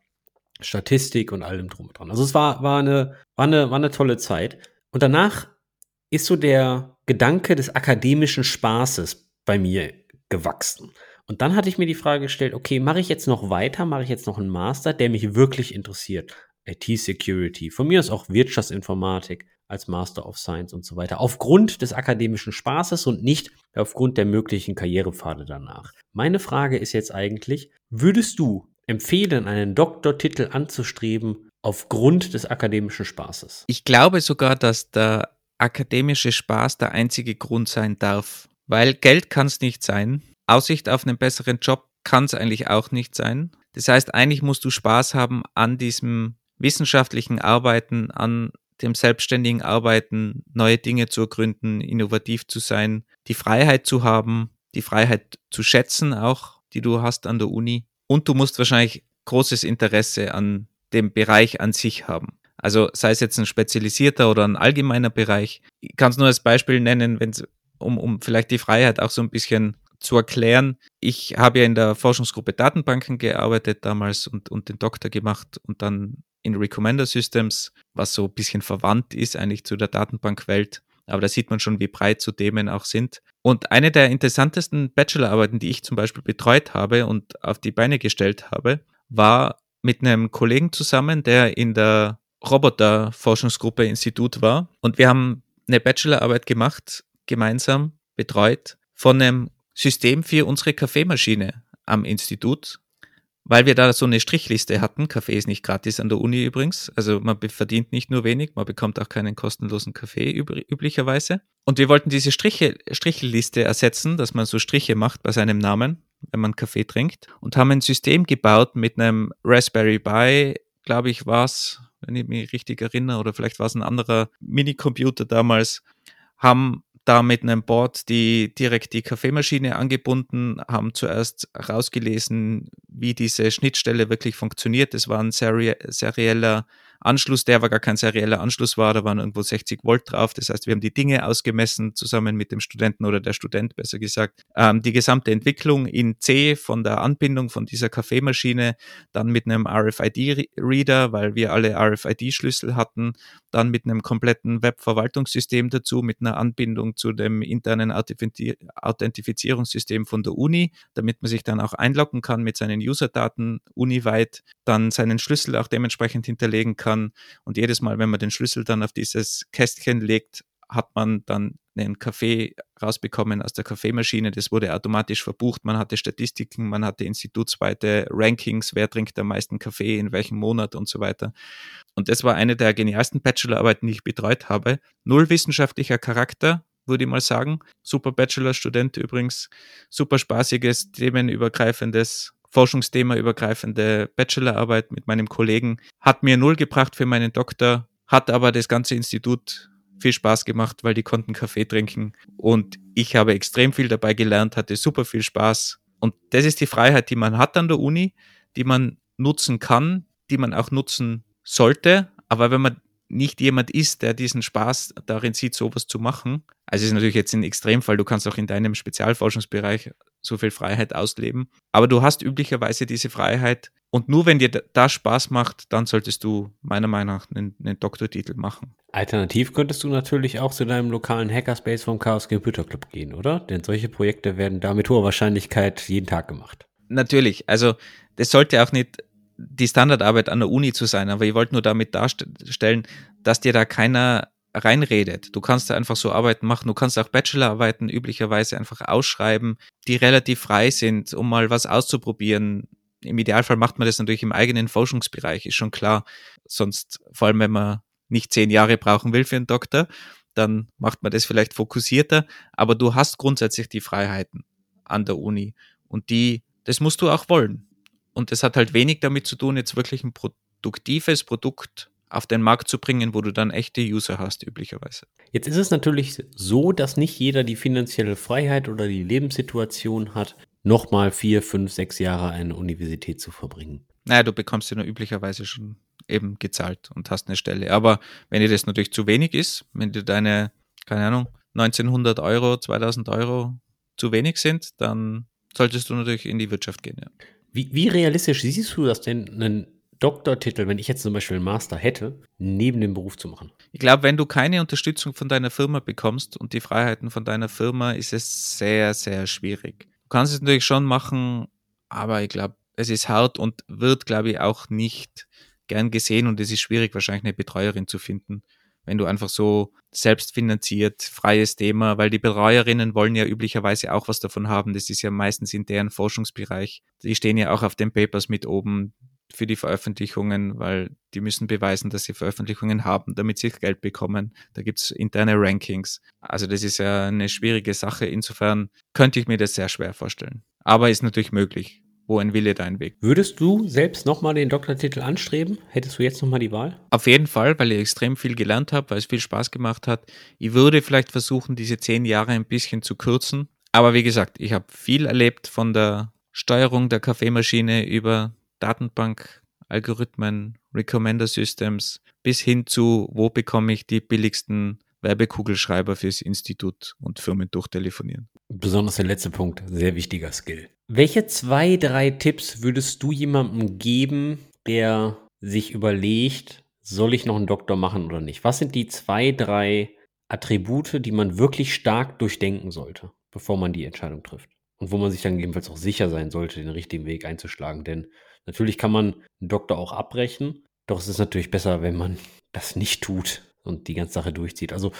Statistik und allem drum und dran. Also es war, war, eine, war, eine, war eine tolle Zeit. Und danach ist so der Gedanke des akademischen Spaßes bei mir gewachsen. Und dann hatte ich mir die Frage gestellt, okay, mache ich jetzt noch weiter, mache ich jetzt noch einen Master, der mich wirklich interessiert? IT-Security, von mir ist auch Wirtschaftsinformatik, als Master of Science und so weiter. Aufgrund des akademischen Spaßes und nicht aufgrund der möglichen Karrierepfade danach. Meine Frage ist jetzt eigentlich, würdest du empfehlen, einen Doktortitel anzustreben aufgrund des akademischen Spaßes? Ich glaube sogar, dass der akademische Spaß der einzige Grund sein darf, weil Geld kann es nicht sein. Aussicht auf einen besseren Job kann es eigentlich auch nicht sein. Das heißt, eigentlich musst du Spaß haben an diesem wissenschaftlichen Arbeiten, an dem selbstständigen Arbeiten, neue Dinge zu ergründen, innovativ zu sein, die Freiheit zu haben, die Freiheit zu schätzen auch, die du hast an der Uni. Und du musst wahrscheinlich großes Interesse an dem Bereich an sich haben. Also sei es jetzt ein spezialisierter oder ein allgemeiner Bereich. Ich kann es nur als Beispiel nennen, um, um vielleicht die Freiheit auch so ein bisschen zu erklären. Ich habe ja in der Forschungsgruppe Datenbanken gearbeitet damals und, und den Doktor gemacht und dann in Recommender Systems, was so ein bisschen verwandt ist eigentlich zu der Datenbankwelt. Aber da sieht man schon, wie breit so Themen auch sind. Und eine der interessantesten Bachelorarbeiten, die ich zum Beispiel betreut habe und auf die Beine gestellt habe, war mit einem Kollegen zusammen, der in der Roboterforschungsgruppe Institut war. Und wir haben eine Bachelorarbeit gemacht, gemeinsam betreut, von einem System für unsere Kaffeemaschine am Institut weil wir da so eine Strichliste hatten. Kaffee ist nicht gratis an der Uni übrigens. Also man verdient nicht nur wenig, man bekommt auch keinen kostenlosen Kaffee üblicherweise. Und wir wollten diese Striche, Strichliste ersetzen, dass man so Striche macht bei seinem Namen, wenn man Kaffee trinkt. Und haben ein System gebaut mit einem Raspberry Pi, glaube ich, war es, wenn ich mich richtig erinnere, oder vielleicht war es ein anderer Minicomputer damals, haben da mit einem Board die direkt die Kaffeemaschine angebunden, haben zuerst rausgelesen, wie diese Schnittstelle wirklich funktioniert. Das war ein seri serieller Anschluss, der aber gar kein serieller Anschluss war, da waren irgendwo 60 Volt drauf. Das heißt, wir haben die Dinge ausgemessen, zusammen mit dem Studenten oder der Student besser gesagt. Ähm, die gesamte Entwicklung in C von der Anbindung von dieser Kaffeemaschine, dann mit einem RFID-Reader, weil wir alle RFID-Schlüssel hatten, dann mit einem kompletten Web-Verwaltungssystem dazu, mit einer Anbindung zu dem internen Authentifizierungssystem von der Uni, damit man sich dann auch einloggen kann mit seinen User-Daten uniweit, dann seinen Schlüssel auch dementsprechend hinterlegen kann kann. Und jedes Mal, wenn man den Schlüssel dann auf dieses Kästchen legt, hat man dann einen Kaffee rausbekommen aus der Kaffeemaschine. Das wurde automatisch verbucht. Man hatte Statistiken, man hatte institutsweite Rankings, wer trinkt am meisten Kaffee, in welchem Monat und so weiter. Und das war eine der genialsten Bachelorarbeiten, die ich betreut habe. Null wissenschaftlicher Charakter, würde ich mal sagen. Super Bachelorstudent übrigens, super spaßiges, themenübergreifendes Forschungsthema übergreifende Bachelorarbeit mit meinem Kollegen. Hat mir null gebracht für meinen Doktor, hat aber das ganze Institut viel Spaß gemacht, weil die konnten Kaffee trinken und ich habe extrem viel dabei gelernt, hatte super viel Spaß. Und das ist die Freiheit, die man hat an der Uni, die man nutzen kann, die man auch nutzen sollte. Aber wenn man nicht jemand ist, der diesen Spaß darin sieht, sowas zu machen. Also ist natürlich jetzt ein Extremfall, du kannst auch in deinem Spezialforschungsbereich so viel Freiheit ausleben. Aber du hast üblicherweise diese Freiheit und nur wenn dir das Spaß macht, dann solltest du meiner Meinung nach einen, einen Doktortitel machen. Alternativ könntest du natürlich auch zu deinem lokalen Hackerspace vom Chaos Computer Club gehen, oder? Denn solche Projekte werden da mit hoher Wahrscheinlichkeit jeden Tag gemacht. Natürlich, also das sollte auch nicht die Standardarbeit an der Uni zu sein, aber ich wollte nur damit darstellen, dass dir da keiner reinredet. Du kannst da einfach so Arbeiten machen. Du kannst auch Bachelorarbeiten üblicherweise einfach ausschreiben, die relativ frei sind, um mal was auszuprobieren. Im Idealfall macht man das natürlich im eigenen Forschungsbereich, ist schon klar. Sonst, vor allem wenn man nicht zehn Jahre brauchen will für einen Doktor, dann macht man das vielleicht fokussierter. Aber du hast grundsätzlich die Freiheiten an der Uni. Und die, das musst du auch wollen. Und das hat halt wenig damit zu tun, jetzt wirklich ein produktives Produkt auf den Markt zu bringen, wo du dann echte User hast, üblicherweise. Jetzt ist es natürlich so, dass nicht jeder die finanzielle Freiheit oder die Lebenssituation hat, nochmal vier, fünf, sechs Jahre an eine Universität zu verbringen. Naja, du bekommst ja nur üblicherweise schon eben gezahlt und hast eine Stelle. Aber wenn dir das natürlich zu wenig ist, wenn dir deine, keine Ahnung, 1900 Euro, 2000 Euro zu wenig sind, dann solltest du natürlich in die Wirtschaft gehen. Ja. Wie, wie realistisch siehst du das denn, einen Doktortitel, wenn ich jetzt zum Beispiel einen Master hätte, neben dem Beruf zu machen? Ich glaube, wenn du keine Unterstützung von deiner Firma bekommst und die Freiheiten von deiner Firma, ist es sehr, sehr schwierig. Du kannst es natürlich schon machen, aber ich glaube, es ist hart und wird, glaube ich, auch nicht gern gesehen und es ist schwierig, wahrscheinlich eine Betreuerin zu finden, wenn du einfach so selbstfinanziert, freies Thema, weil die Betreuerinnen wollen ja üblicherweise auch was davon haben. Das ist ja meistens in deren Forschungsbereich. Die stehen ja auch auf den Papers mit oben für die Veröffentlichungen, weil die müssen beweisen, dass sie Veröffentlichungen haben, damit sie Geld bekommen. Da gibt's interne Rankings. Also das ist ja eine schwierige Sache. Insofern könnte ich mir das sehr schwer vorstellen. Aber ist natürlich möglich wo ein Wille dein Weg. Würdest du selbst nochmal den Doktortitel anstreben? Hättest du jetzt nochmal die Wahl? Auf jeden Fall, weil ich extrem viel gelernt habe, weil es viel Spaß gemacht hat. Ich würde vielleicht versuchen, diese zehn Jahre ein bisschen zu kürzen. Aber wie gesagt, ich habe viel erlebt von der Steuerung der Kaffeemaschine über Datenbank, Algorithmen, Recommender Systems bis hin zu, wo bekomme ich die billigsten Werbekugelschreiber fürs Institut und Firmen durchtelefonieren. Besonders der letzte Punkt, sehr wichtiger Skill. Welche zwei, drei Tipps würdest du jemandem geben, der sich überlegt, soll ich noch einen Doktor machen oder nicht? Was sind die zwei, drei Attribute, die man wirklich stark durchdenken sollte, bevor man die Entscheidung trifft? Und wo man sich dann gegebenenfalls auch sicher sein sollte, den richtigen Weg einzuschlagen. Denn natürlich kann man einen Doktor auch abbrechen, doch es ist natürlich besser, wenn man (laughs) das nicht tut und die ganze Sache durchzieht. Also,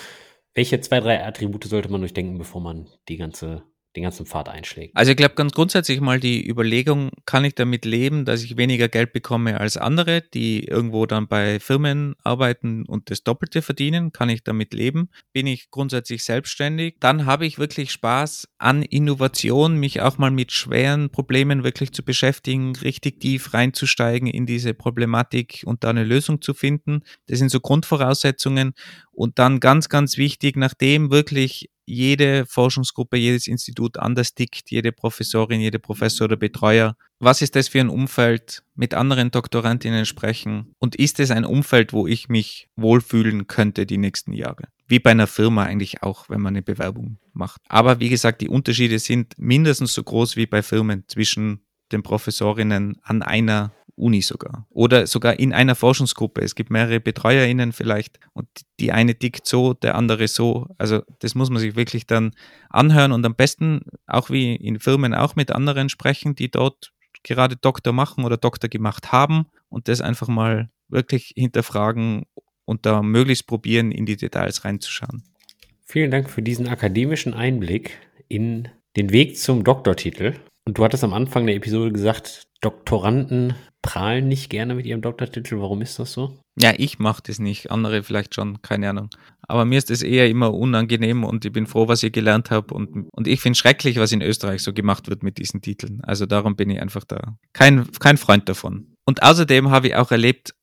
welche zwei, drei Attribute sollte man durchdenken, bevor man die ganze den ganzen Pfad einschlägt. Also ich glaube ganz grundsätzlich mal die Überlegung, kann ich damit leben, dass ich weniger Geld bekomme als andere, die irgendwo dann bei Firmen arbeiten und das Doppelte verdienen, kann ich damit leben? Bin ich grundsätzlich selbstständig? Dann habe ich wirklich Spaß an Innovation, mich auch mal mit schweren Problemen wirklich zu beschäftigen, richtig tief reinzusteigen in diese Problematik und da eine Lösung zu finden. Das sind so Grundvoraussetzungen. Und dann ganz, ganz wichtig, nachdem wirklich jede Forschungsgruppe, jedes Institut anders tickt, jede Professorin, jede Professor oder Betreuer. Was ist das für ein Umfeld? Mit anderen Doktorandinnen sprechen. Und ist es ein Umfeld, wo ich mich wohlfühlen könnte die nächsten Jahre? Wie bei einer Firma eigentlich auch, wenn man eine Bewerbung macht. Aber wie gesagt, die Unterschiede sind mindestens so groß wie bei Firmen zwischen den Professorinnen an einer Uni sogar. Oder sogar in einer Forschungsgruppe. Es gibt mehrere BetreuerInnen vielleicht und die eine tickt so, der andere so. Also das muss man sich wirklich dann anhören und am besten auch wie in Firmen auch mit anderen sprechen, die dort gerade Doktor machen oder Doktor gemacht haben und das einfach mal wirklich hinterfragen und da möglichst probieren, in die Details reinzuschauen. Vielen Dank für diesen akademischen Einblick in den Weg zum Doktortitel. Und du hattest am Anfang der Episode gesagt, Doktoranden prahlen nicht gerne mit ihrem Doktortitel. Warum ist das so? Ja, ich mache das nicht. Andere vielleicht schon, keine Ahnung. Aber mir ist es eher immer unangenehm und ich bin froh, was ich gelernt habe. Und, und ich finde schrecklich, was in Österreich so gemacht wird mit diesen Titeln. Also darum bin ich einfach da kein, kein Freund davon. Und außerdem habe ich auch erlebt,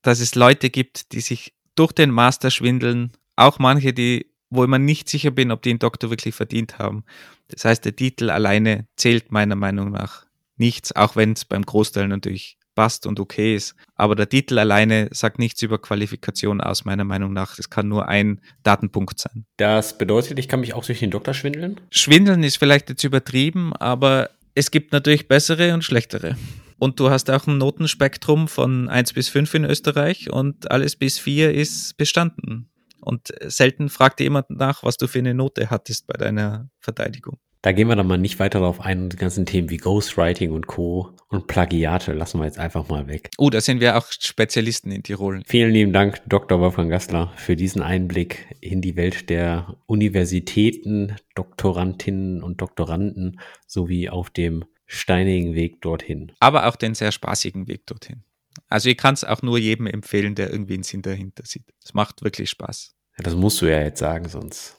dass es Leute gibt, die sich durch den Master schwindeln. Auch manche, die wo ich mir nicht sicher bin, ob die einen Doktor wirklich verdient haben. Das heißt, der Titel alleine zählt meiner Meinung nach nichts, auch wenn es beim Großteil natürlich passt und okay ist. Aber der Titel alleine sagt nichts über Qualifikation aus, meiner Meinung nach. Es kann nur ein Datenpunkt sein. Das bedeutet, ich kann mich auch durch den Doktor schwindeln? Schwindeln ist vielleicht jetzt übertrieben, aber es gibt natürlich bessere und schlechtere. Und du hast auch ein Notenspektrum von 1 bis 5 in Österreich und alles bis 4 ist bestanden. Und selten fragt dir jemand nach, was du für eine Note hattest bei deiner Verteidigung. Da gehen wir dann mal nicht weiter darauf ein die ganzen Themen wie Ghostwriting und Co. und Plagiate lassen wir jetzt einfach mal weg. Oh, da sind wir auch Spezialisten in Tirol. Vielen lieben Dank, Dr. Wolfgang Gassler, für diesen Einblick in die Welt der Universitäten, Doktorandinnen und Doktoranden sowie auf dem steinigen Weg dorthin. Aber auch den sehr spaßigen Weg dorthin. Also ich kann es auch nur jedem empfehlen, der irgendwie einen Sinn dahinter sieht. Es macht wirklich Spaß. Ja, das musst du ja jetzt sagen, sonst.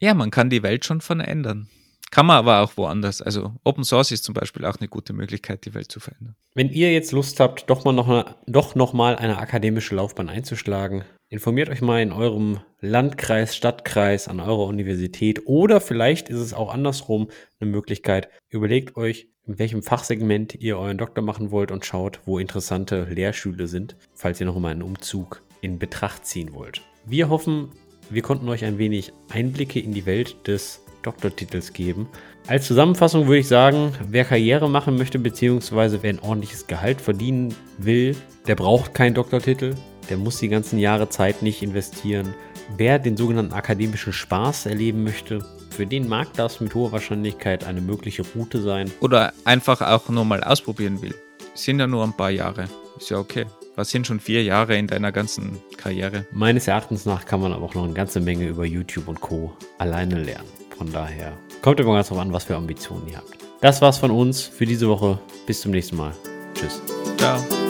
Ja, man kann die Welt schon von ändern. Kann man aber auch woanders. Also Open Source ist zum Beispiel auch eine gute Möglichkeit, die Welt zu verändern. Wenn ihr jetzt Lust habt, doch mal noch, eine, doch noch mal eine akademische Laufbahn einzuschlagen, informiert euch mal in eurem Landkreis, Stadtkreis, an eurer Universität oder vielleicht ist es auch andersrum eine Möglichkeit. Überlegt euch, in welchem Fachsegment ihr euren Doktor machen wollt und schaut, wo interessante Lehrschüler sind, falls ihr noch mal einen Umzug in Betracht ziehen wollt. Wir hoffen, wir konnten euch ein wenig Einblicke in die Welt des Doktortitels geben. Als Zusammenfassung würde ich sagen, wer Karriere machen möchte, beziehungsweise wer ein ordentliches Gehalt verdienen will, der braucht keinen Doktortitel. Der muss die ganzen Jahre Zeit nicht investieren. Wer den sogenannten akademischen Spaß erleben möchte, für den mag das mit hoher Wahrscheinlichkeit eine mögliche Route sein. Oder einfach auch nur mal ausprobieren will. Sind ja nur ein paar Jahre. Ist ja okay. Was sind schon vier Jahre in deiner ganzen Karriere? Meines Erachtens nach kann man aber auch noch eine ganze Menge über YouTube und Co. alleine lernen. Von daher kommt immer ganz drauf an, was für Ambitionen ihr habt. Das war's von uns für diese Woche. Bis zum nächsten Mal. Tschüss. Ciao.